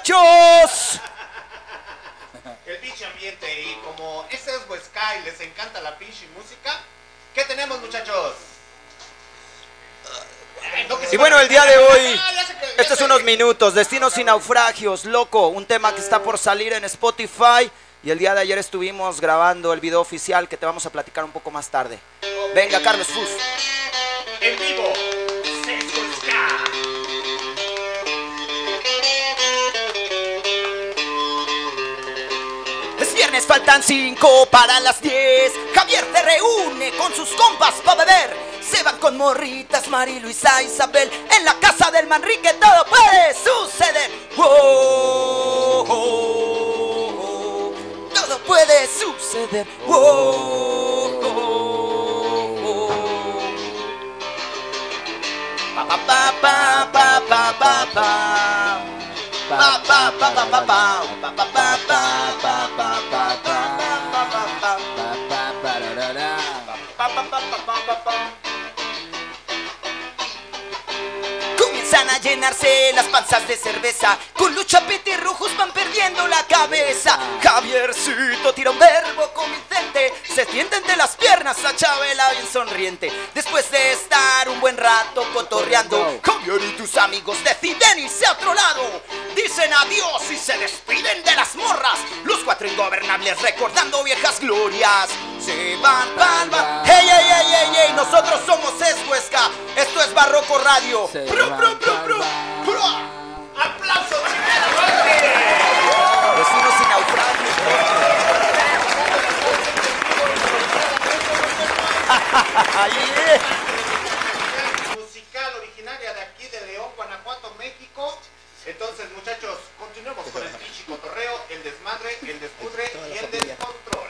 Muchachos. El pinche ambiente y como ese es Huesca y les encanta la pinche música, ¿qué tenemos muchachos? Se Y bueno, el día de hoy, Ah, estos sé. unos minutos, Destinos y Naufragios, loco, un tema que está por salir en Spotify. Y el día de ayer estuvimos grabando el video oficial que te vamos a platicar un poco más tarde. Venga, Carlos Fus. En vivo, Faltan cinco para las 10. Javier te reúne con sus compas para beber. Se van con morritas, Mari Luisa, Isabel. En la casa del Manrique todo puede suceder. Wow, oh, oh. todo puede suceder. Oh, oh. Pa, pa, pa. Pa, pa, pa, pa, pa, pa. Pa, pa, pa, pa, pa, pa, pa, pa. Pa, llenarse las panzas de cerveza. Con lucha petirrujos van perdiendo la cabeza. Javiercito tira un verbo convincente. Se tienden de las piernas a Chabela bien sonriente. Después de estar un buen rato cotorreando Javier y tus amigos deciden irse a otro lado. Dicen adiós y se despiden de las morras. Los cuatro ingobernables recordando viejas glorias. Se van pa'l bar. Hey, hey, hey, hey, hey, nosotros somos Escuesca. Esto es Barroco Radio. Se van pru, Vecinos sin naufragio. Musical originaria de aquí de León, Guanajuato, México. Entonces, muchachos, continuemos con el pinche cotorreo, el desmadre, el y el descontrol.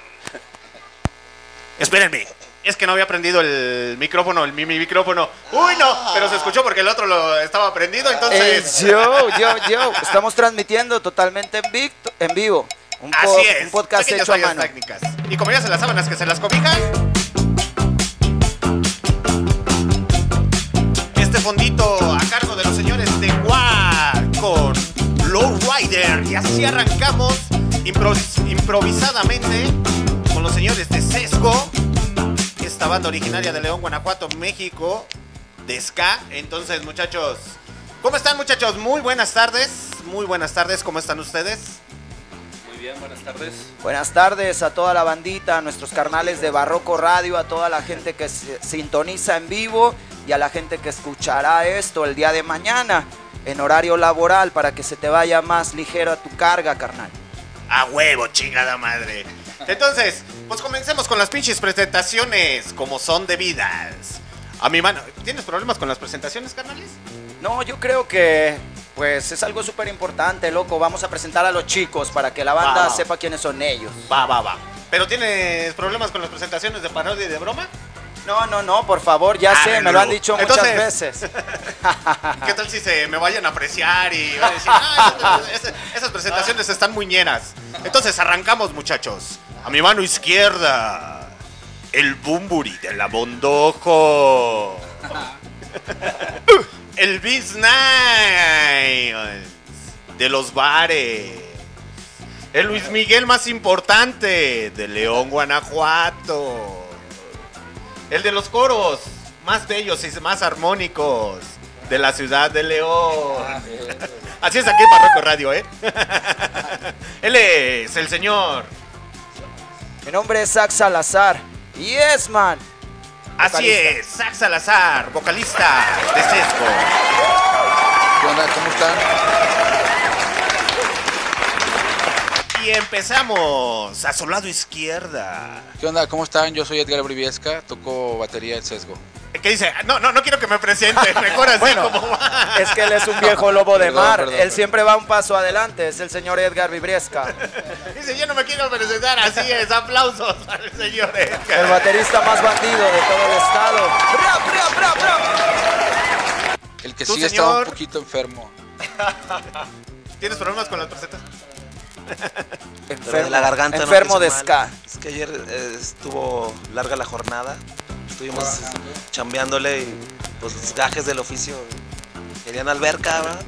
Espérenme, es que no había prendido el micrófono, el mi, mi micrófono. Uy, no, pero se escuchó porque el otro lo estaba prendido, Eh, entonces. yo, yo, yo. Estamos transmitiendo totalmente en, vic- en vivo. Un, po- Así es. un podcast pequeñas hecho a mano. técnicas. Y como ya se las sábanas que se las cobijan. Este fondito a cargo de los señores de WAR con Low Rider. Y así arrancamos improvis- improvisadamente con los señores de Sesgo. Esta banda originaria de León, Guanajuato, México. De Ska. Entonces, muchachos. ¿Cómo están, muchachos? Muy buenas tardes. Muy buenas tardes. ¿Cómo están ustedes? Muy bien, buenas tardes. Buenas tardes a toda la bandita, a nuestros carnales de Barroco Radio, a toda la gente que se sintoniza en vivo y a la gente que escuchará esto el día de mañana en horario laboral para que se te vaya más ligero a tu carga, carnal. A huevo, chingada madre. Entonces, pues comencemos con las pinches presentaciones como son debidas. A mi mano, ¿tienes problemas con las presentaciones, carnales? No, yo creo que pues es algo súper importante, loco. Vamos a presentar a los chicos para que la banda Va, va. sepa quiénes son ellos. Va, va, va. ¿Pero tienes problemas con las presentaciones de parodia y de broma? No, no, no, por favor, ya Ah, sé, me lo han dicho muchas veces. ¿Qué tal si se me vayan a apreciar y van a decir, "Ah, esas, presentaciones están muy ñeras"? Entonces arrancamos, muchachos. A mi mano izquierda, el Bumburi de la Bondojo. El Nice de los bares. El Luis Miguel más importante de León, Guanajuato. El de los coros más bellos y más armónicos de la ciudad de León. Así es aquí en Barroco Radio, ¿eh? Él es el señor. Mi nombre es Zach Salazar. Yes, man. Así es, Zach Salazar, vocalista de Sesco. ¿Qué onda? ¿Cómo están? Y empezamos a su lado izquierda. ¿Qué onda? ¿Cómo están? Yo soy Edgar Briviesca, toco batería en sesgo. ¿Qué dice? No, no, no quiero que me presente. Mejor así Bueno, como va. Es que él es un viejo lobo de Perdón, mar. perdón, él perdón. siempre va un paso adelante. Es el señor Edgar Vibriesca. Dice, yo no me quiero presentar. Así es, aplausos para el señor Edgar. El baterista más bandido de todo el estado. ¡Bra, bra, bra, bra! El que ¿Tú, sí estaba un señor? poquito enfermo. ¿Tienes problemas con las presentaciones? Enfermo, de la garganta no enfermo pienso de mal. ska. Es que ayer eh, estuvo larga la jornada. Estuvimos eh, chambeándole y pues los gajes del oficio. Querían alberca, ¿verdad?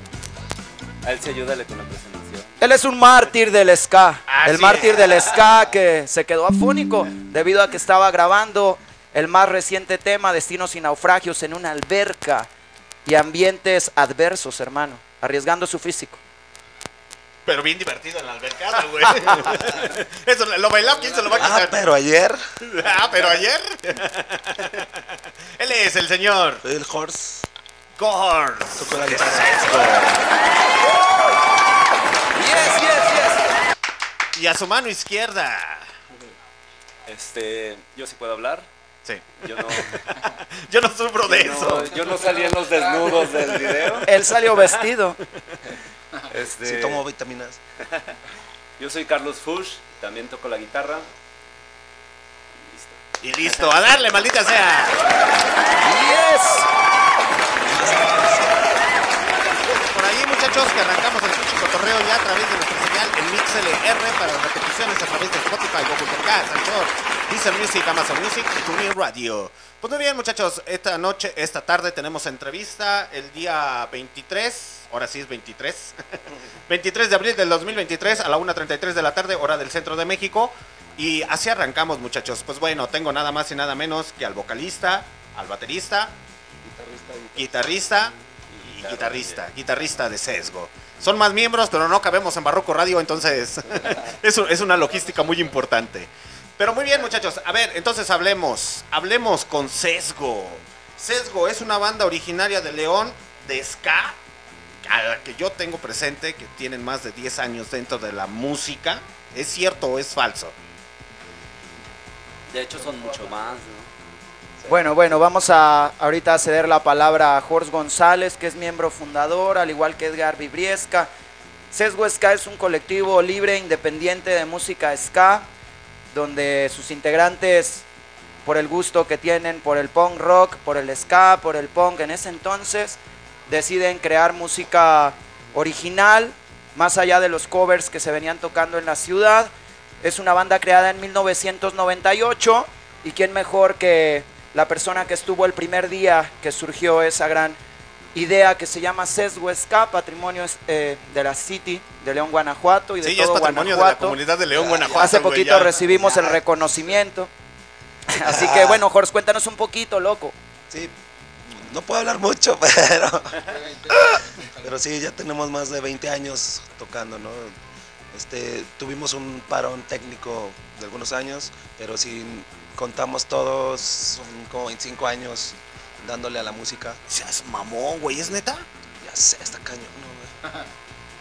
A él sí ayúdale con la presentación. Él es un mártir del ska. Así el mártir del ska que se quedó afónico debido a que estaba grabando el más reciente tema, Destinos y Naufragios, en una alberca y ambientes adversos, hermano, arriesgando su físico. Pero bien divertido en la albercada, güey. Eso, lo bailado, ¿quién se lo va a Ah, quitar? pero ayer Ah, pero ayer. Él es el señor el horse. Gors. Tocó la de guitarra. Sesgo. Yes, yes, yes. Y a su mano izquierda. Este, yo sí puedo hablar. Sí. Yo no, Yo no sufro de yo eso. no, yo no salí en los desnudos del video. Él salió vestido. Este, Sí, tomo vitaminas. yo soy Carlos Fush, también toco la guitarra. Y listo. Y listo, a darle, maldita sea. Yes. Por ahí, muchachos, que arrancamos el pinche cotorreo ya a través de nuestra señal en MixLR para repeticiones a través de Spotify, Google Podcast, Anchor, Deezer Music, Amazon Music y TuneIn Radio. Pues muy bien, muchachos, esta noche, esta tarde tenemos entrevista el día 23, ahora sí es 23, 23 de abril del 2023 a la 1.33 de la tarde, hora del centro de México. Y así arrancamos, muchachos. Pues bueno, tengo nada más y nada menos que al vocalista, al baterista, guitarrista y guitarrista, guitarrista de sesgo. Son más miembros, pero no cabemos en Barroco Radio, entonces es, es una logística muy importante. Pero muy bien, muchachos. A ver, entonces hablemos. Hablemos con Sesgo. Sesgo es una banda originaria de León, de ska, a la que yo tengo presente, que tienen más de 10 años dentro de la música. ¿Es cierto o es falso? De hecho son mucho más, ¿no? Bueno, bueno, vamos a ahorita a ceder la palabra a Jorge González, que es miembro fundador, al igual que Edgar Vibriesca. Sesgo Ska es un colectivo libre, independiente de música ska, donde sus integrantes, por el gusto que tienen por el punk rock, por el ska, por el punk en ese entonces, deciden crear música original, más allá de los covers que se venían tocando en la ciudad. Es una banda creada en 1998 y quién mejor que la persona que estuvo el primer día que surgió esa gran idea que se llama Sesgo patrimonio eh, de la City de León, Guanajuato y de Sí, es todo patrimonio de la Guanajuato. comunidad de León, Guanajuato. Hace poquito recibimos el reconocimiento. Así que bueno, Jorge, cuéntanos un poquito, loco. Sí, no puedo hablar mucho, pero. Pero sí, ya tenemos más de 20 años tocando, ¿no? Este, tuvimos un parón técnico de algunos años, pero si contamos todos, son como 25 años dándole a la música. Seas mamón, güey, ¿es neta? Ya sé, está cañón, ¿no, güey?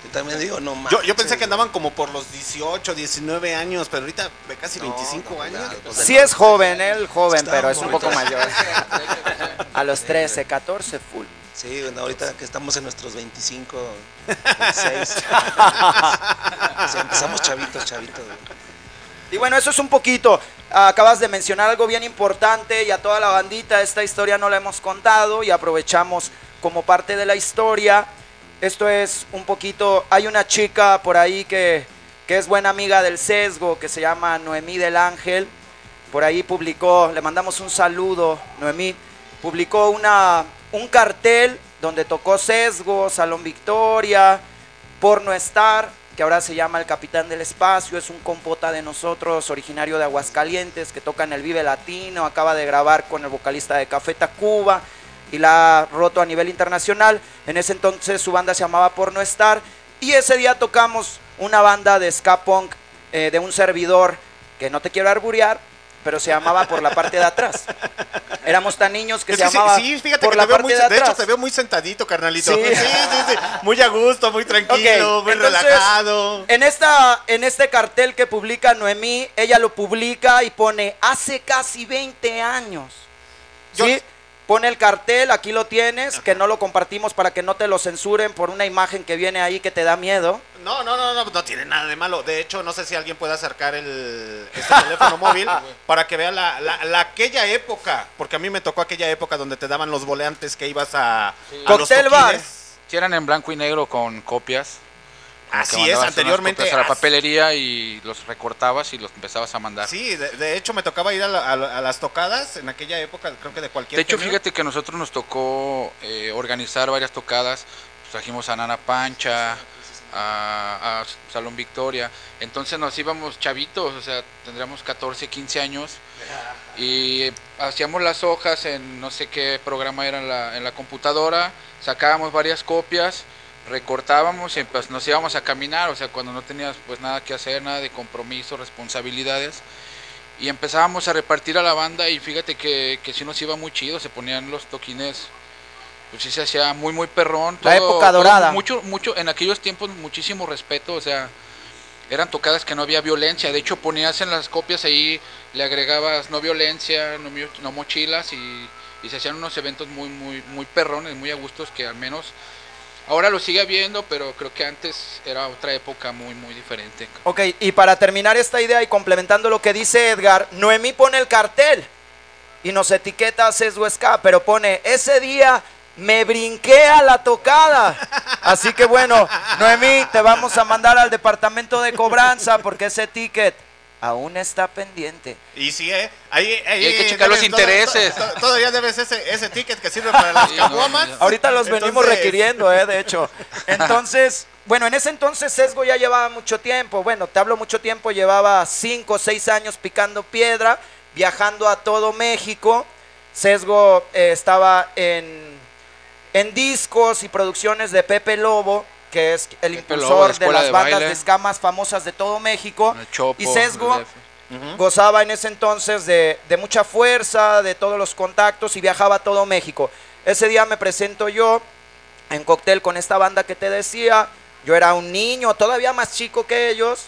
Yo también digo, no mames. Yo, yo pensé que andaban como por los 18, 19 años, pero ahorita de casi 25 años. Sí es joven, él joven, Está pero es un poco morrito. mayor. A los 13, 14, full. Sí, bueno, ahorita que estamos en nuestros 25, 26. Sí, empezamos chavitos, chavitos. güey. Y bueno, eso es un poquito. Acabas de mencionar algo bien importante y a toda la bandita esta historia no la hemos contado y aprovechamos como parte de la historia. Esto es un poquito, hay una chica por ahí que, que es buena amiga del sesgo, que se llama Noemí del Ángel. Por ahí publicó, le mandamos un saludo, Noemí, publicó una, un cartel donde tocó sesgo, Salón Victoria, Porno Star, que ahora se llama El Capitán del Espacio, es un compota de nosotros, originario de Aguascalientes, que toca en el Vive Latino, acaba de grabar con el vocalista de Café Tacuba y la ha roto a nivel internacional. En ese entonces su banda se llamaba Porno Star y ese día tocamos una banda de ska punk eh, de un servidor que no te quiero arburear, pero se llamaba por la parte de atrás. Éramos tan niños que Es se que sí- llamaba sí, fíjate por que la parte muy, de de atrás. hecho te veo muy sentadito, carnalito. Sí. Sí, sí, sí. Muy a gusto, muy tranquilo, muy entonces, relajado. En, esta, en este cartel que publica Noemí, ella lo publica y pone hace casi 20 años. ¿Sí? Pone el cartel, aquí lo tienes, que no lo compartimos para que no te lo censuren por una imagen que viene ahí que te da miedo. No, no, no, no, no tiene nada de malo. De hecho, no sé si alguien puede acercar el este teléfono móvil para que vea la, la- la- aquella época, porque a mí me tocó aquella época donde te daban los volantes que ibas a, a los Cóctel bar. Si eran en blanco y negro con copias. Así es, anteriormente, a la papelería y los recortabas y los empezabas a mandar. Sí, de, de hecho me tocaba ir a, la- a a las tocadas en aquella época, creo que de cualquier De hecho, género. fíjate que a nosotros nos tocó eh, organizar varias tocadas. Pues, trajimos a Nana Pancha, a, a Salón Victoria. Entonces nos íbamos chavitos, o sea, tendríamos 14, 15 años. Y hacíamos las hojas en no sé qué programa era en la, en la computadora, sacábamos varias copias, recortábamos y pues nos íbamos a caminar, o sea, cuando no tenías pues nada que hacer, nada de compromiso, responsabilidades y empezábamos a repartir a la banda y fíjate que, que sí nos iba muy chido, se ponían los toquines, pues sí se hacía muy muy perrón. La época dorada. Mucho, mucho, en aquellos tiempos muchísimo respeto, o sea, eran tocadas que no había violencia, de hecho ponías en las copias ahí, le agregabas no violencia, no, no mochilas y, y se hacían unos eventos muy, muy, muy perrones, muy a gustos que al menos ahora lo sigue habiendo, pero creo que antes era otra época muy, muy diferente. Ok, y para terminar esta idea y complementando lo que dice Edgar, Noemí pone el cartel y nos etiqueta Sesgo Ska, pero pone, ese día me brinqué a la tocada. Así que bueno, Noemí, te vamos a mandar al departamento de cobranza porque ese ticket aún está pendiente. Y sí, ¿eh? Ahí, ahí Y hay que checar los intereses. to- to- Todavía debes ese, ese ticket que sirve para las Sí, no, caguamas. no, Ahorita los venimos requiriendo, eh, de hecho. Entonces, bueno, en ese entonces Sesgo ya llevaba mucho tiempo. Bueno, te hablo mucho tiempo, llevaba cinco o seis años picando piedra, viajando a todo México. Sesgo eh, estaba en, en discos y producciones de Pepe Lobo, que es el impulsor de las bandas de escamas famosas de todo México. Y Sesgo. Gozaba en ese entonces de, de mucha fuerza, de todos los contactos y viajaba a todo México. Ese día me presento yo en cóctel con esta banda que te decía. Yo era un niño, todavía más chico que ellos.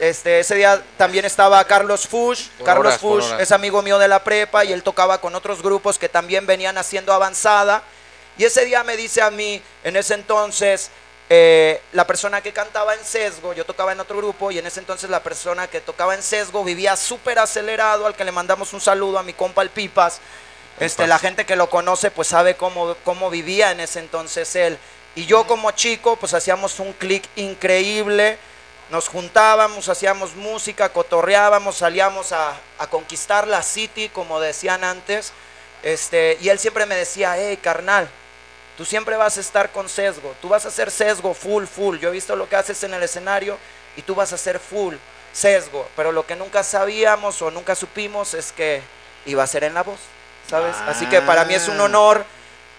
Este, ese día también estaba Carlos Fush. Por Carlos horas, Fush es amigo mío de la prepa y él tocaba con otros grupos que también venían haciendo avanzada. Y ese día me dice a mí, en ese entonces, eh, la persona que cantaba en sesgo, yo tocaba en otro grupo y en ese entonces la persona que tocaba en sesgo vivía súper acelerado, al que le mandamos un saludo a mi compa el Pipas. Este, la gente que lo conoce pues sabe cómo, cómo vivía en ese entonces él. Y yo como chico pues hacíamos un clic increíble, nos juntábamos, hacíamos música, cotorreábamos, salíamos a, a conquistar la city como decían antes. Este, y él siempre me decía, hey carnal, tú siempre vas a estar con sesgo, tú vas a hacer sesgo full, full. Yo he visto lo que haces en el escenario y tú vas a hacer full sesgo. Pero lo que nunca sabíamos o nunca supimos es que iba a ser en la voz, ¿sabes? Así que para mí es un honor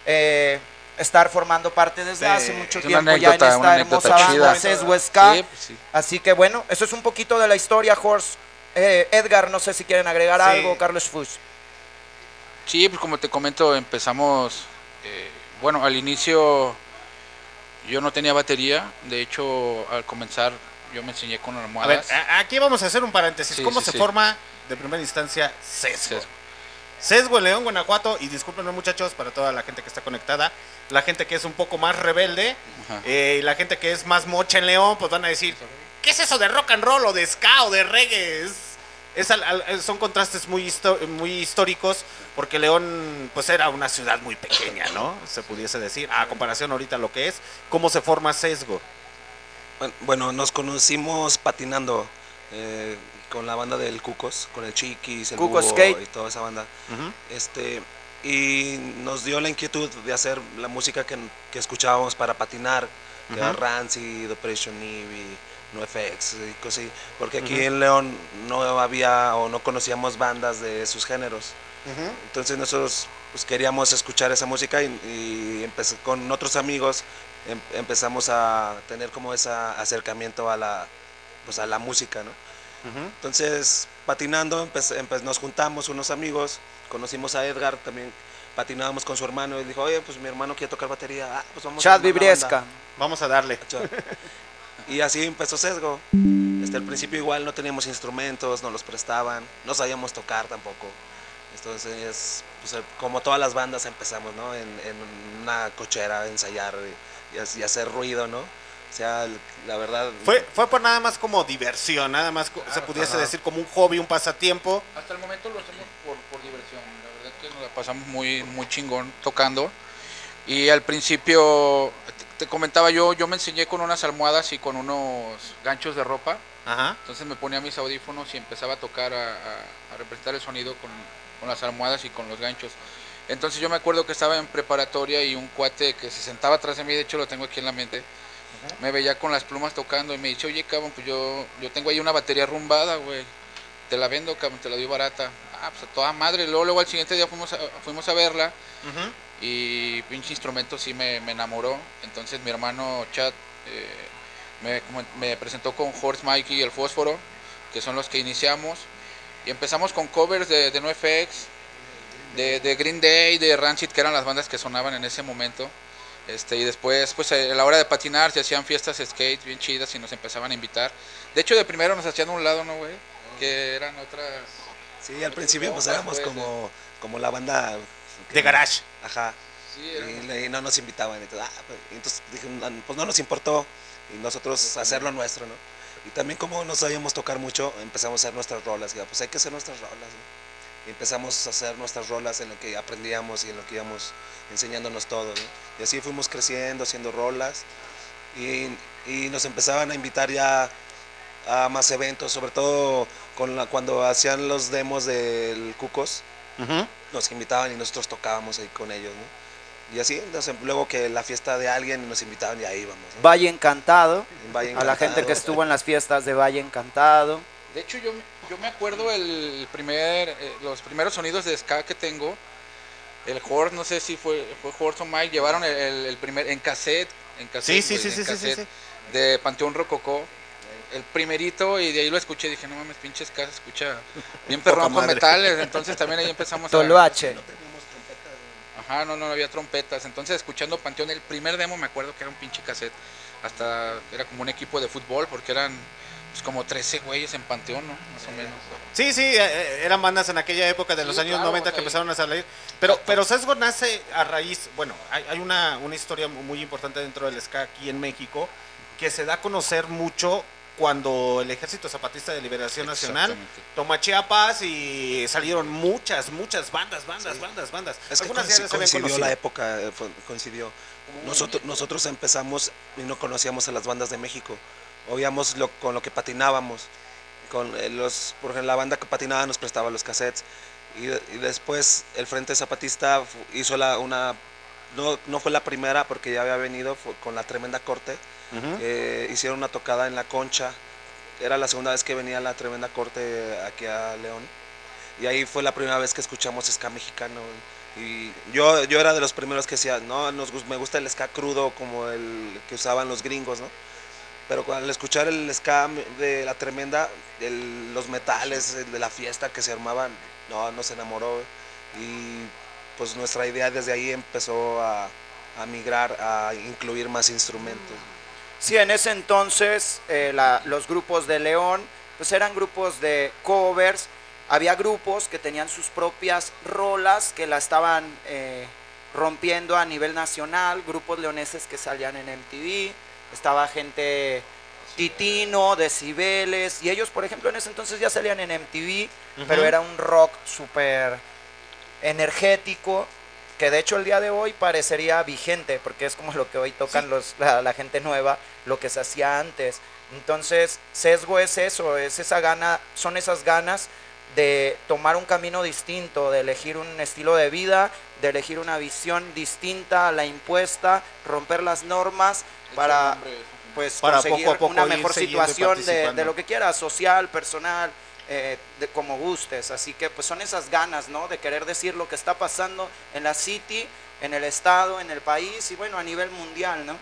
eh, estar formando parte desde Sí, hace mucho tiempo ya en esta hermosa banda. Sesgo Ska. Sí, pues sí. Así que bueno, eso es un poquito de la historia, Horst. Eh, Edgar, no sé si quieren agregar Sí. algo, Carlos Fuchs. Sí, pues como te comento, empezamos, eh, bueno, al inicio yo no tenía batería, de hecho al comenzar yo me enseñé con A ver, almohadas. a- aquí vamos a hacer un paréntesis. Sí, ¿Cómo sí, se sí. forma de primera instancia sesgo? Sesgo en León, Guanajuato, y discúlpenme muchachos para toda la gente que está conectada, la gente que es un poco más rebelde eh, y la gente que es más mocha en León, pues van a decir, ¿qué es eso de rock and roll o de ska o de reggae? Es, es al- al- son contrastes muy, muy históricos porque León pues era una ciudad muy pequeña, ¿no? Se pudiese decir, a comparación ahorita lo que es, ¿cómo se forma sesgo? Bueno, Bueno, nos conocimos patinando eh, con la banda del Cucos, con el Chiquis, el Cuco Skate. y toda esa banda. Este y nos dio la inquietud de hacer la música que, que escuchábamos para patinar, que era Ujú. Rancid, Operation Ivy, NoFX y cosas así, porque aquí Ujú. en León no había o no conocíamos bandas de esos géneros. Entonces nosotros pues, queríamos escuchar esa música y, y empecé- con otros amigos em- empezamos a tener como ese acercamiento a la, pues, a la música, ¿no? Entonces, patinando, empe- empe- nos juntamos unos amigos, conocimos a Edgar, también patinábamos con su hermano, y él dijo, oye, pues mi hermano quiere tocar batería, ah, pues vamos Chad a Vibriesca. banda". Vamos a darle. Y así empezó Sesgo. Este, al principio igual no teníamos instrumentos, no los prestaban, no sabíamos tocar tampoco. Entonces, pues, eh, como todas las bandas empezamos, ¿no? En, en una cochera, a ensayar y, y hac- y hacer ruido, ¿no? O sea, el- la verdad... Fue, fue por nada más como diversión, nada más co- se pudiese ajá. decir como un hobby, un pasatiempo. Hasta el momento lo hacemos por, por diversión, la verdad que nos la pasamos muy, muy chingón tocando. Y al principio, te, comentaba yo, yo me enseñé con unas almohadas y con unos ganchos de ropa. Ajá. Entonces me ponía mis audífonos y empezaba a tocar, a, a- a representar el sonido con, con las almohadas y con los ganchos. Entonces yo me acuerdo que estaba en preparatoria y un cuate que se sentaba atrás de mí, de hecho lo tengo aquí en la mente, me veía con las plumas tocando y me dice, oye cabrón, pues yo, yo tengo ahí una batería rumbada, güey, te la vendo, cabrón, te la doy barata. Ah, pues a toda madre. Luego, luego al siguiente día fuimos a, fuimos a verla y pinche instrumento sí me, me enamoró. Entonces mi hermano Chad eh, me, me presentó con Horse Mikey y el Fósforo, que son los que iniciamos. Y empezamos con covers de, de NoFX, de, de Green Day, de Rancid, que eran las bandas que sonaban en ese momento. Este, y después, pues a la hora de patinar, se hacían fiestas skate bien chidas y nos empezaban a invitar. De hecho, de primero nos hacían a un lado, ¿no, güey? Que eran otras... Sí, al principio pues éramos como, como la banda... De garage. Ajá. Sí, y, no nos invitaban. Entonces, ah, pues, y entonces dije, "No, pues no nos importó. Y nosotros hacerlo nuestro, ¿no? Y también como no sabíamos tocar mucho, empezamos a hacer nuestras rolas. Y, ah, pues hay que hacer nuestras rolas, ¿no? Y empezamos a hacer nuestras rolas en lo que aprendíamos y en lo que íbamos enseñándonos todo, ¿no? Y así fuimos creciendo, haciendo rolas. Y, y nos empezaban a invitar ya a más eventos, sobre todo con la, cuando hacían los demos del Cucos, nos invitaban y nosotros tocábamos ahí con ellos, ¿no? Y así, entonces, luego que la fiesta de alguien nos invitaban y ahí íbamos. ¿no? Valle Encantado. En Valle A la gente que estuvo en las fiestas de Valle Encantado. De hecho, yo, yo me acuerdo el primer, eh, los primeros sonidos de ska que tengo. El Horse, no sé si fue, fue Horse o Mike, llevaron el, primer en cassette, en cassette, Sí, sí, güey, sí, en sí, sí, sí, cassette, de Panteón Rococó. El primerito y de ahí lo escuché. Dije, no mames, pinches casas, escucha bien perrón con metales. Entonces también ahí empezamos a. Toloache. Ajá, no, no había trompetas. Entonces, escuchando Panteón, el primer demo me acuerdo que era un pinche cassette. Hasta era como un equipo de fútbol, porque eran pues, como 13 güeyes en Panteón, ¿no? Más o menos. Sí, sí, eh, eran bandas en aquella época de los Sí, años claro, 90 o que empezaron a salir. Pero, pero Sesgo nace a raíz, bueno, hay, hay una, una historia muy importante dentro del ska aquí en México que se da a conocer mucho cuando el Ejército Zapatista de Liberación Nacional toma Chiapas y salieron muchas, muchas bandas, bandas, bandas, bandas. Es que Algunas coincidió conocido. la época, eh, coincidió. Nosotros, nosotros empezamos y no conocíamos a las bandas de México. Oíamos lo, con lo que patinábamos. Con eh, los, por ejemplo, la banda que patinaba nos prestaba los cassettes. Y, y después el Frente Zapatista hizo la, una... No, no fue la primera porque ya había venido con la tremenda corte. Ujú. que hicieron una tocada en la concha. Era la segunda vez que venía la tremenda corte aquí a León. Y ahí fue la primera vez que escuchamos ska mexicano. Y yo, yo era de los primeros que decía, no, nos, me gusta el ska crudo como el que usaban los gringos, ¿no? Pero al escuchar el ska de la tremenda, el- los metales el de la fiesta que se armaban, no, nos enamoró. Y pues nuestra idea desde ahí empezó a, a migrar, a incluir más instrumentos. Sí, en ese entonces eh, la- los grupos de León pues eran grupos de covers. Había grupos que tenían sus propias rolas que la estaban eh, rompiendo a nivel nacional, grupos leoneses que salían en MTV, estaba gente Titino, Decibeles, y ellos por ejemplo en ese entonces ya salían en MTV, pero era un rock súper energético, que de hecho el día de hoy parecería vigente, porque es como lo que hoy tocan los, la, la gente nueva, lo que se hacía antes. Entonces, sesgo es eso, es esa gana, son esas ganas de tomar un camino distinto, de elegir un estilo de vida, de elegir una visión distinta a la impuesta, romper las normas para pues Para conseguir poco a poco una mejor situación de, de lo que quieras, social, personal, eh, de como gustes. Así que pues son esas ganas, ¿no? De querer decir lo que está pasando en la city, en el estado, en el país y bueno, a nivel mundial, ¿no?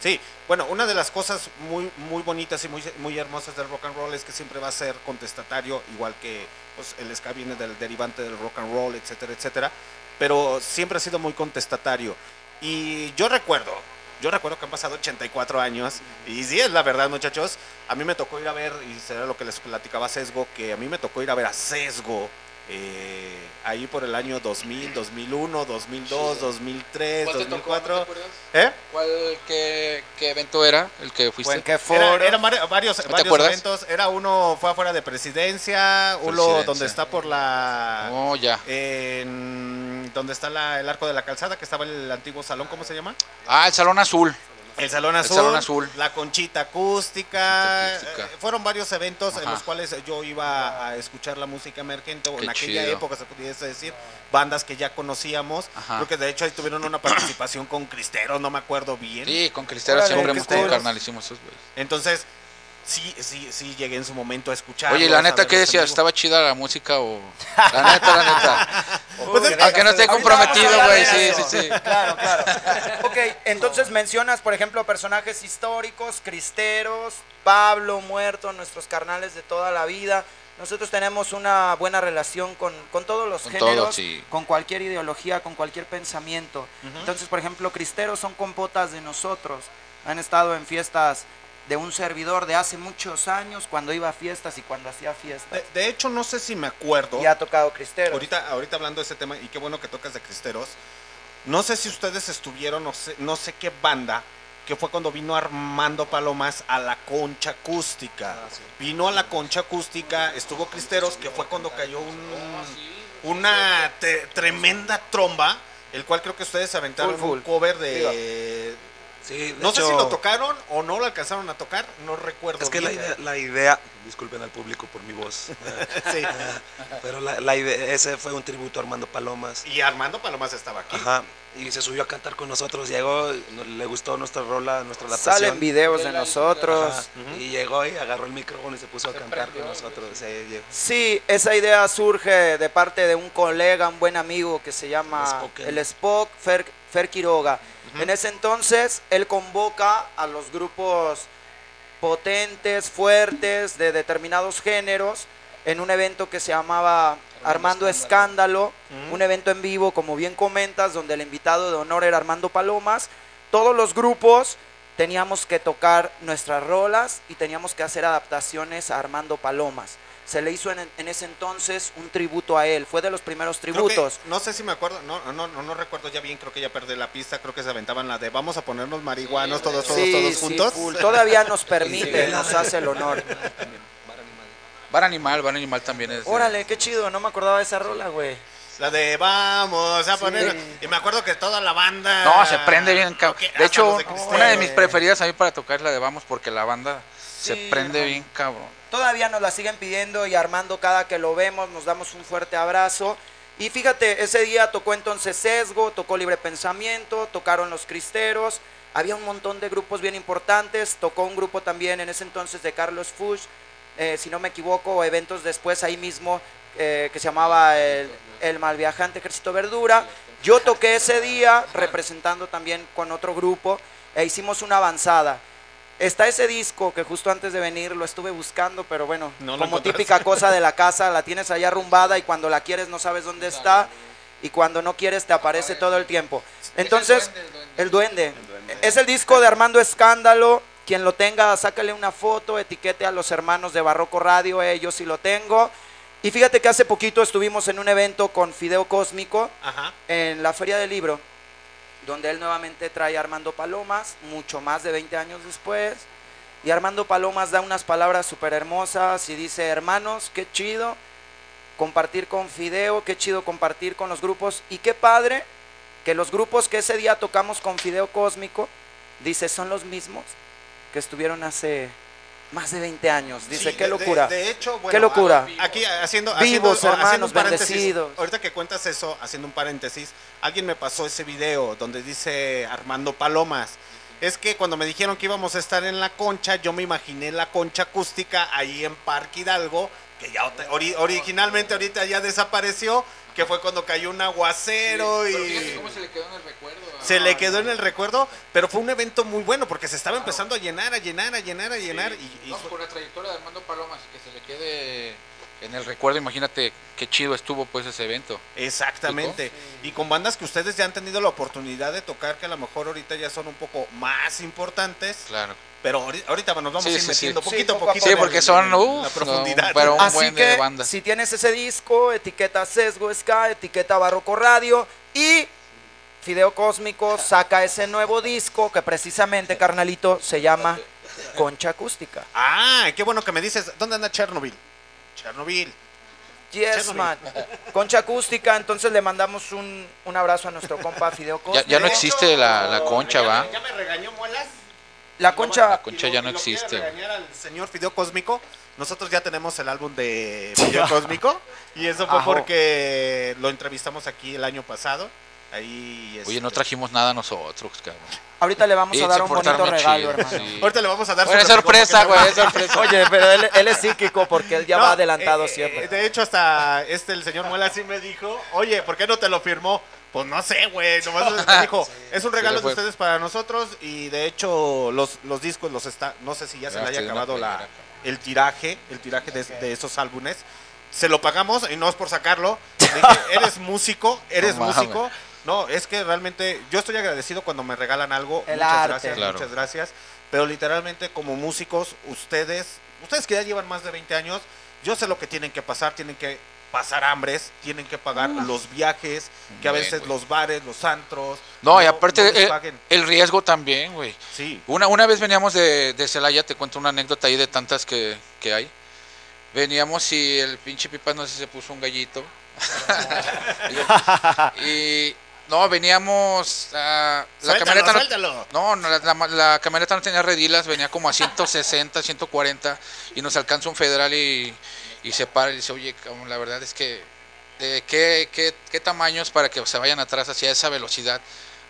Sí, bueno, una de las cosas muy muy bonitas y muy, muy hermosas del rock and roll es que siempre va a ser contestatario, igual que pues, el ska viene del derivante del rock and roll, etcétera, etcétera, pero siempre ha sido muy contestatario. Y yo recuerdo, yo recuerdo que han pasado 84 años, y sí es la verdad, muchachos, a mí me tocó ir a ver, y será lo que les platicaba Sesgo, que a mí me tocó ir a ver a Sesgo. Eh, ahí por el año 2000, 2001, 2002, 2003, ¿Cuál te tocó? 2004. ¿No te acuerdas? ¿Eh? ¿Cuál, qué, qué evento era el que fuiste? Era, eran vari- varios, ¿No te varios acuerdas? eventos. Era uno, fue afuera de presidencia, uno donde está por la. Oh, ya. En, donde está la- el arco de la calzada, que estaba el antiguo salón, ¿cómo se llama? Ah, el Salón Azul. El Salón El Azul. Salón Azul. La Conchita Acústica. Acústica. eh, fueron varios eventos en los cuales yo iba a escuchar la música emergente, o en aquella chido. época se pudiese decir, bandas que ya conocíamos. Ajá. Creo que de hecho ahí tuvieron una participación con Cristeros, no me acuerdo bien. Sí, con Cristero Órale, siempre hemos Cristeros. carnal hicimos esos güeyes. Entonces, sí, sí, sí llegué en su momento a escuchar. Oye, ¿y la neta qué decías? ¿Estaba chida la música o...? La neta, la neta. Pues es que- Aunque no esté comprometido, güey, sí, sí, sí. Claro, claro. Ok, entonces mencionas, por ejemplo, personajes históricos, cristeros, Pablo, muerto, nuestros carnales de toda la vida. Nosotros tenemos una buena relación con, con todos los Con géneros, todo, sí. con cualquier ideología, con cualquier pensamiento. Entonces, por ejemplo, cristeros son compotas de nosotros. Han estado en fiestas de un servidor de hace muchos años, cuando iba a fiestas y cuando hacía fiestas. De, de hecho, no sé si me acuerdo. Y ha tocado cristeros. Ahorita, ahorita hablando de ese tema, y qué bueno que tocas de Cristeros. No sé si ustedes estuvieron, no sé, no sé qué banda, que fue cuando vino Armando Palomas a la concha acústica. Vino a la concha acústica, estuvo Cristeros, que fue cuando cayó un, una te- tremenda tromba, el cual creo que ustedes aventaron Full, full. un cover de... Sí, no sé si lo tocaron o no lo alcanzaron a tocar, no recuerdo. Es que la idea, la idea, disculpen al público por mi voz, Sí. pero la, la idea, ese fue un tributo a Armando Palomas. Y Armando Palomas estaba aquí. Ajá, y se subió a cantar con nosotros, llegó, le gustó nuestra rola, nuestra adaptación. Salen videos de nosotros. Ajá, Y llegó y agarró el micrófono y se puso a cantar con nosotros. sí, esa idea surge de parte de un colega, un buen amigo que se llama Spoken. el Spock, Fer, Fer Quiroga. En ese entonces él convoca a los grupos potentes, fuertes, de determinados géneros, en un evento que se llamaba Armando Escándalo, un evento en vivo, como bien comentas, donde el invitado de honor era Armando Palomas. Todos los grupos teníamos que tocar nuestras rolas y teníamos que hacer adaptaciones a Armando Palomas. Se le hizo en, en ese entonces un tributo a él, fue de los primeros tributos. que- no sé si me acuerdo, no, no, no, no recuerdo ya bien, creo que ya perdí la pista, creo que se aventaban la de vamos a ponernos marihuanos todos, todos, Sí, todos sí, juntos. full. Todavía nos permite, nos hace el honor. Bar Animal, Bar Animal también es. de- Órale, qué chido, no me acordaba de esa rola, güey. La de vamos a Sí. poner. Y me acuerdo que toda la banda. No, se prende bien. cabrón. Ok, hasta De hecho, de una de mis preferidas a mí para tocar es la de Vamos porque la banda Sí, se prende bien cabrón. Todavía nos la siguen pidiendo y Armando cada que lo vemos nos damos un fuerte abrazo. Y fíjate, ese día tocó entonces Sesgo, tocó Libre Pensamiento, tocaron Los Cristeros, había un montón de grupos bien importantes, tocó un grupo también en ese entonces de Carlos Fuchs, eh, si no me equivoco, eventos después ahí mismo eh, que se llamaba el, el Malviajante Ejército Verdura. Yo toqué ese día representando también con otro grupo e hicimos una avanzada. Está ese disco que justo antes de venir lo estuve buscando, pero bueno, No como típica cosa de la casa, la tienes allá arrumbada y cuando la quieres no sabes dónde está y cuando no quieres te aparece todo el tiempo. Entonces, el duende. Es el disco de Armando Escándalo. Quien lo tenga, sácale una foto, etiquete a los hermanos de Barroco Radio, eh, yo sí lo tengo. Y fíjate que hace poquito estuvimos en un evento con Fideo Cósmico Ajá. en la Feria del Libro, donde él nuevamente trae a Armando Palomas, mucho más de 20 años después. Y Armando Palomas da unas palabras súper hermosas y dice, hermanos, qué chido compartir con Fideo, qué chido compartir con los grupos y qué padre que los grupos que ese día tocamos con Fideo Cósmico, dice, son los mismos que estuvieron hace más de 20 años. Dice, Sí, qué locura. De, de hecho, bueno, qué locura. Aquí haciendo, Vivos, haciendo, hermanos, haciendo un paréntesis. bendecidos. Ahorita que cuentas eso, haciendo un paréntesis, alguien me pasó ese video donde dice Armando Palomas. Es que cuando me dijeron que íbamos a estar en la concha, yo me imaginé la concha acústica ahí en Parque Hidalgo, que ya ori- originalmente ahorita ya desapareció, que fue cuando cayó un aguacero y fíjate cómo se le quedó en el recuerdo. Se le quedó en el recuerdo, pero fue un evento muy bueno porque se estaba empezando a llenar, a llenar, a llenar, a llenar y, y No, fue- por la trayectoria de Armando Palomas, que se le quede en el recuerdo, imagínate qué chido estuvo pues ese evento. Exactamente. Y con bandas que ustedes ya han tenido la oportunidad de tocar, que a lo mejor ahorita ya son un poco más importantes. Claro. Pero ahori- ahorita nos vamos Sí, a ir sí, metiendo sí. poquito Sí, a poquito. Sí, porque son, la no, profundidad. pero un Así buen que de bandas. si tienes ese disco, etiqueta Sesgo Ska, etiqueta Barroco Radio y Fideo Cósmico saca ese nuevo disco que precisamente, carnalito, se llama Concha Acústica. Ah, qué bueno que me dices. ¿Dónde anda Chernobyl? Chernobyl. Yes, Chernobyl. man. Concha Acústica, entonces le mandamos un, un abrazo a nuestro compa Fideo Cósmico. ya no existe la, la concha, ¿va? ¿Ya me regañó Muelas? La concha, La concha ya no existe. regañar al señor Fideo Cósmico. Nosotros ya tenemos el álbum de Fideo Cósmico. Y eso fue Ajo. porque lo entrevistamos aquí el año pasado. Ahí, Oye, no este, trajimos nada nosotros, cabrón. ahorita le vamos a dar un bonito regalo, chido, hermano. sí. Ahorita le vamos a dar Bueno, sorpresa, güey, es sorpresa. Oye, pero él, él es psíquico porque él ya No, va adelantado eh, siempre. eh, De hecho, hasta este el señor Muela sí me dijo, oye, ¿por qué no te lo firmó? Pues no sé, güey. Nomás me dijo, es un regalo de ustedes para nosotros. Y de hecho, los, los discos los está. No sé si ya se le haya acabado la, el tiraje, el tiraje de, de esos álbumes. Se lo pagamos y no es por sacarlo. Le dije, eres músico, eres No músico. No, es que realmente yo estoy agradecido cuando me regalan algo. El muchas arte. gracias, Claro. muchas gracias. Pero literalmente como músicos, ustedes, ustedes que ya llevan más de 20 años, yo sé lo que tienen que pasar, tienen que pasar hambres, tienen que pagar los viajes, que a Buen, veces güey. los bares, los antros. No, y aparte no paguen. el riesgo también, güey. Sí. Una, una vez veníamos de, de Celaya, te cuento una anécdota ahí de tantas que, que hay. Veníamos y el pinche pipa no sé si se puso un gallito. y no, veníamos ah, la Suéltalo, camioneta no- suéltalo. no, no, la, la- la camioneta no tenía redilas, venía como a 160, 140 y nos alcanza un federal y, y se para y dice, oye, la verdad es que eh, ¿qué, qué, qué tamaños para que se vayan atrás hacia esa velocidad,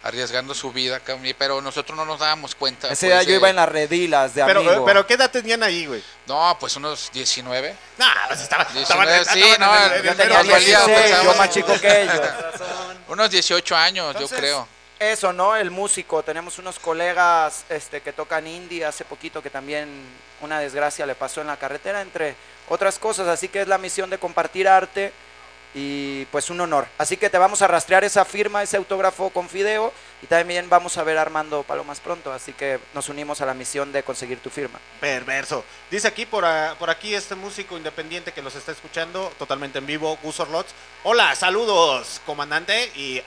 arriesgando su vida, pero nosotros no nos dábamos cuenta. Ese pues, día yo iba en las redilas de Pero, amigo. pero ¿qué edad tenían ahí, güey? No, pues unos 19. No, pues estaba, 19, estaban- sí, no, el- yo tenía nos valía, 16, pues, yo más chico que ellos. Unos 18 años, Entonces, yo creo. eso, ¿no? El músico. Tenemos unos colegas este, que tocan indie hace poquito que también una desgracia le pasó en la carretera, entre otras cosas. Así que es la misión de compartir arte y pues un honor. Así que te vamos a rastrear esa firma, ese autógrafo con Fideo y también vamos a ver Armando Palomas pronto. Así que nos unimos a la misión de conseguir tu firma. Perverso. Dice aquí por, por aquí este músico independiente que los está escuchando totalmente en vivo, Gus Orlot. Hola, saludos, comandante. Y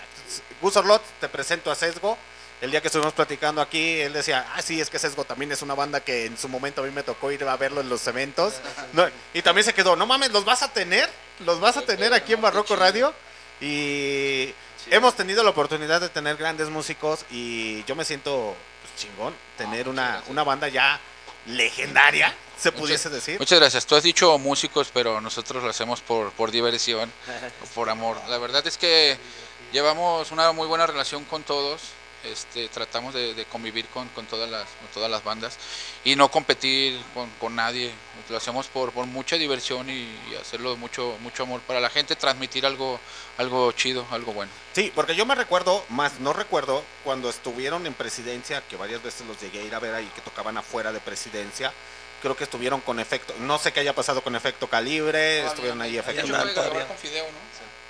Gus Orlot, te presento a Sesgo. El día que estuvimos platicando aquí, él decía, ah, sí, es que Sesgo también es una banda que en su momento a mí me tocó ir a verlo en los eventos. No, y también se quedó, no mames, ¿los vas a tener? ¿Los vas a tener aquí en Barroco Radio? Y hemos tenido la oportunidad de tener grandes músicos y yo me siento pues, chingón tener una, una banda ya legendaria, se pudiese decir. Muchas gracias. Tú has dicho músicos, pero nosotros lo hacemos por, por diversión, por amor. La verdad es que llevamos una muy buena relación con todos. Este, tratamos de, de convivir con, con todas las con todas las bandas y no competir con, con nadie lo hacemos por, por mucha diversión y, y hacerlo de mucho mucho amor para la gente transmitir algo algo chido algo bueno Sí, porque yo me recuerdo, más no recuerdo, cuando estuvieron en presidencia, que varias veces los llegué a ir a ver ahí, que tocaban afuera de presidencia. Creo que estuvieron con efecto, no sé qué haya pasado con efecto calibre, estuvieron ahí efecto. De hecho, fue grabar con Fideo, ¿no?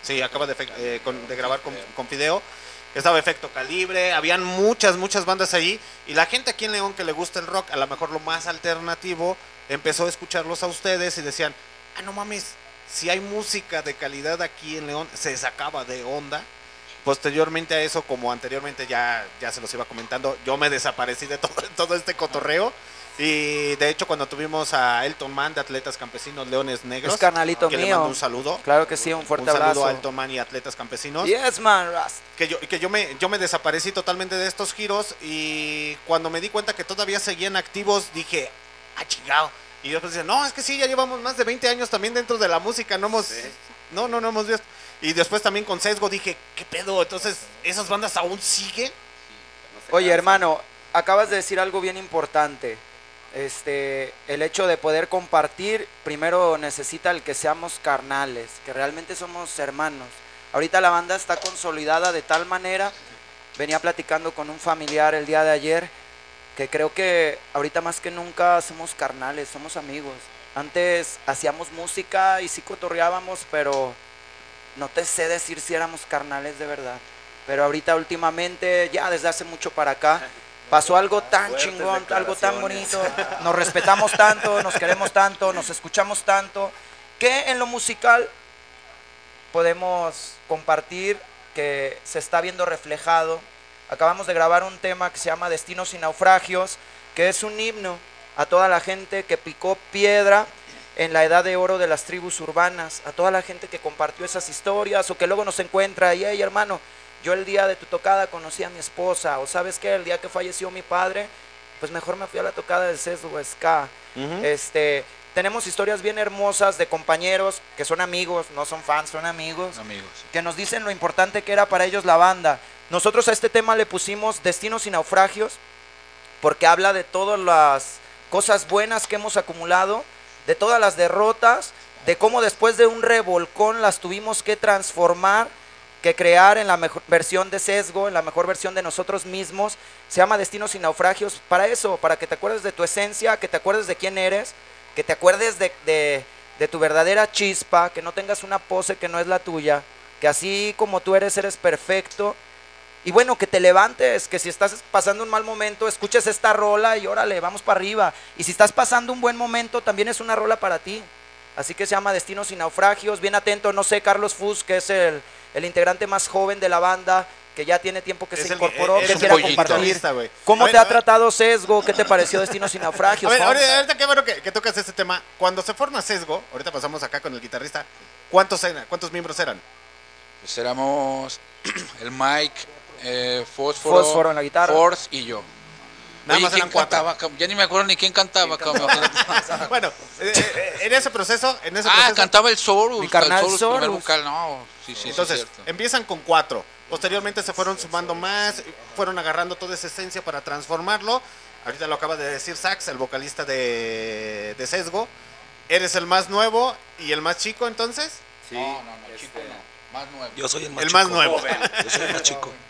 Sí, acaba de, eh, con- de grabar con, con Fideo. Estaba Efecto Calibre, habían muchas, muchas bandas ahí. Y la gente aquí en León que le gusta el rock, a lo mejor lo más alternativo, empezó a escucharlos a ustedes y decían, ah, no mames, si hay música de calidad aquí en León, se sacaba de onda. Posteriormente a eso, como anteriormente ya, ya se los iba comentando, yo me desaparecí de todo, todo este cotorreo. Y de hecho, cuando tuvimos a Elton Man de Atletas Campesinos Leones Negros, Es carnalito que le mío. mando un saludo. Claro que sí, un fuerte un saludo abrazo. a Elton Man y Atletas Campesinos. Yes, man, Rust. Que yo, que yo me, yo me desaparecí totalmente de estos giros y cuando me di cuenta que todavía seguían activos, dije, ah, chingado. Y después dicen, no, es que sí, ya llevamos más de 20 años también dentro de la música, no hemos, no, no, no hemos visto. Y después también con Sesgo dije, ¿qué pedo? Entonces, ¿esas bandas aún siguen? Oye, hermano, acabas de decir algo bien importante. Este, el hecho de poder compartir, primero necesita el que seamos carnales, que realmente somos hermanos. Ahorita la banda está consolidada de tal manera, venía platicando con un familiar el día de ayer, que creo que ahorita más que nunca somos carnales, somos amigos. Antes hacíamos música y sí cotorreábamos, pero no te sé decir si éramos carnales de verdad. Pero ahorita últimamente, ya desde hace mucho para acá, pasó algo tan Fuertes chingón, algo tan bonito. Nos respetamos tanto, nos queremos tanto, nos escuchamos tanto, que en lo musical podemos compartir que se está viendo reflejado. Acabamos de grabar un tema que se llama Destinos y Naufragios, que es un himno a toda la gente que picó piedra en la edad de oro de las tribus urbanas, a toda la gente que compartió esas historias o que luego nos encuentra y, hey hermano, yo el día de tu tocada conocí a mi esposa, o sabes qué, el día que falleció mi padre, pues mejor me fui a la tocada de Sesgo Ska. Este, tenemos historias bien hermosas de compañeros que son amigos, no son fans, son amigos, amigos que nos dicen lo importante que era para ellos la banda. Nosotros a este tema le pusimos Destinos y Naufragios, porque habla de todas las cosas buenas que hemos acumulado, de todas las derrotas, de cómo después de un revolcón las tuvimos que transformar, que crear en la mejor versión de sesgo, en la mejor versión de nosotros mismos. Se llama Destinos y Naufragios para eso, para que te acuerdes de tu esencia, que te acuerdes de quién eres, que te acuerdes de, de- de tu verdadera chispa, que no tengas una pose que no es la tuya, que así como tú eres, eres perfecto. Y bueno, que te levantes, que si estás pasando un mal momento, escuches esta rola y órale, vamos para arriba. Y si estás pasando un buen momento, también es una rola para ti. Así que se llama Destinos y Naufragios. Bien atento, no sé, Carlos Fus, que es el, el integrante más joven de la banda, que ya tiene tiempo que Es se el- incorporó, es que un quiera compartir. ¿Cómo A ver, te ha a tratado Sesgo? ¿Qué te pareció Destinos y A Naufragios? ver, Fons? ahorita, ahorita qué bueno que, que tocas este tema. Cuando se forma Sesgo, ahorita pasamos acá con el guitarrista, ¿cuántos, eran? ¿cuántos miembros eran? pues éramos el Mike eh, Fósforo, Fósforo en la guitarra. Force y yo Nada Oye, más ¿quién eran cuatro. cantaba? Ya ni me acuerdo ni quién cantaba. cabrón. bueno, eh, eh, en ese proceso, en ese ah, proceso, cantaba el Sorus. Mi carnal el Sorus, primer vocal, no, sí, sí, Entonces, sí, empiezan con cuatro. Posteriormente se fueron sumando más, fueron agarrando toda esa esencia para transformarlo. Ahorita lo acaba de decir Sax, el vocalista de, de Sesgo. ¿Eres el más nuevo y el más chico entonces? Sí, No, no, no, este, chico no, más nuevo. Yo soy el más El chico. más nuevo. Yo soy el más chico.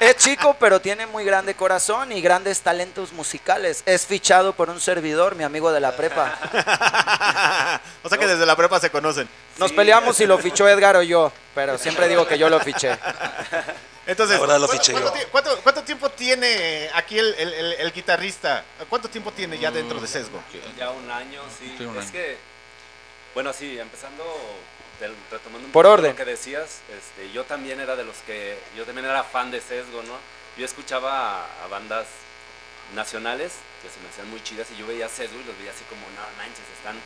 Es chico, pero tiene muy grande corazón y grandes talentos musicales. Es fichado por un servidor, mi amigo de la prepa. o sea que desde la prepa se conocen. Nos peleamos si lo fichó Edgar o yo, pero siempre digo que yo lo fiché. Entonces, Ahora lo ¿cuánto- fiché cuánto, yo. cuánto- cuánto tiempo tiene aquí el, el- el- el guitarrista? ¿Cuánto tiempo tiene ya dentro de Sesgo? Ya un año, sí. Sí, un es que, bueno, sí, empezando, del- retomando un Por poco orden. lo que decías, este, yo también era de los que, yo también era fan de Sesgo, ¿no? Yo escuchaba a, a bandas nacionales que se me hacían muy chidas y yo veía Sesgo y los veía así como, no manches, están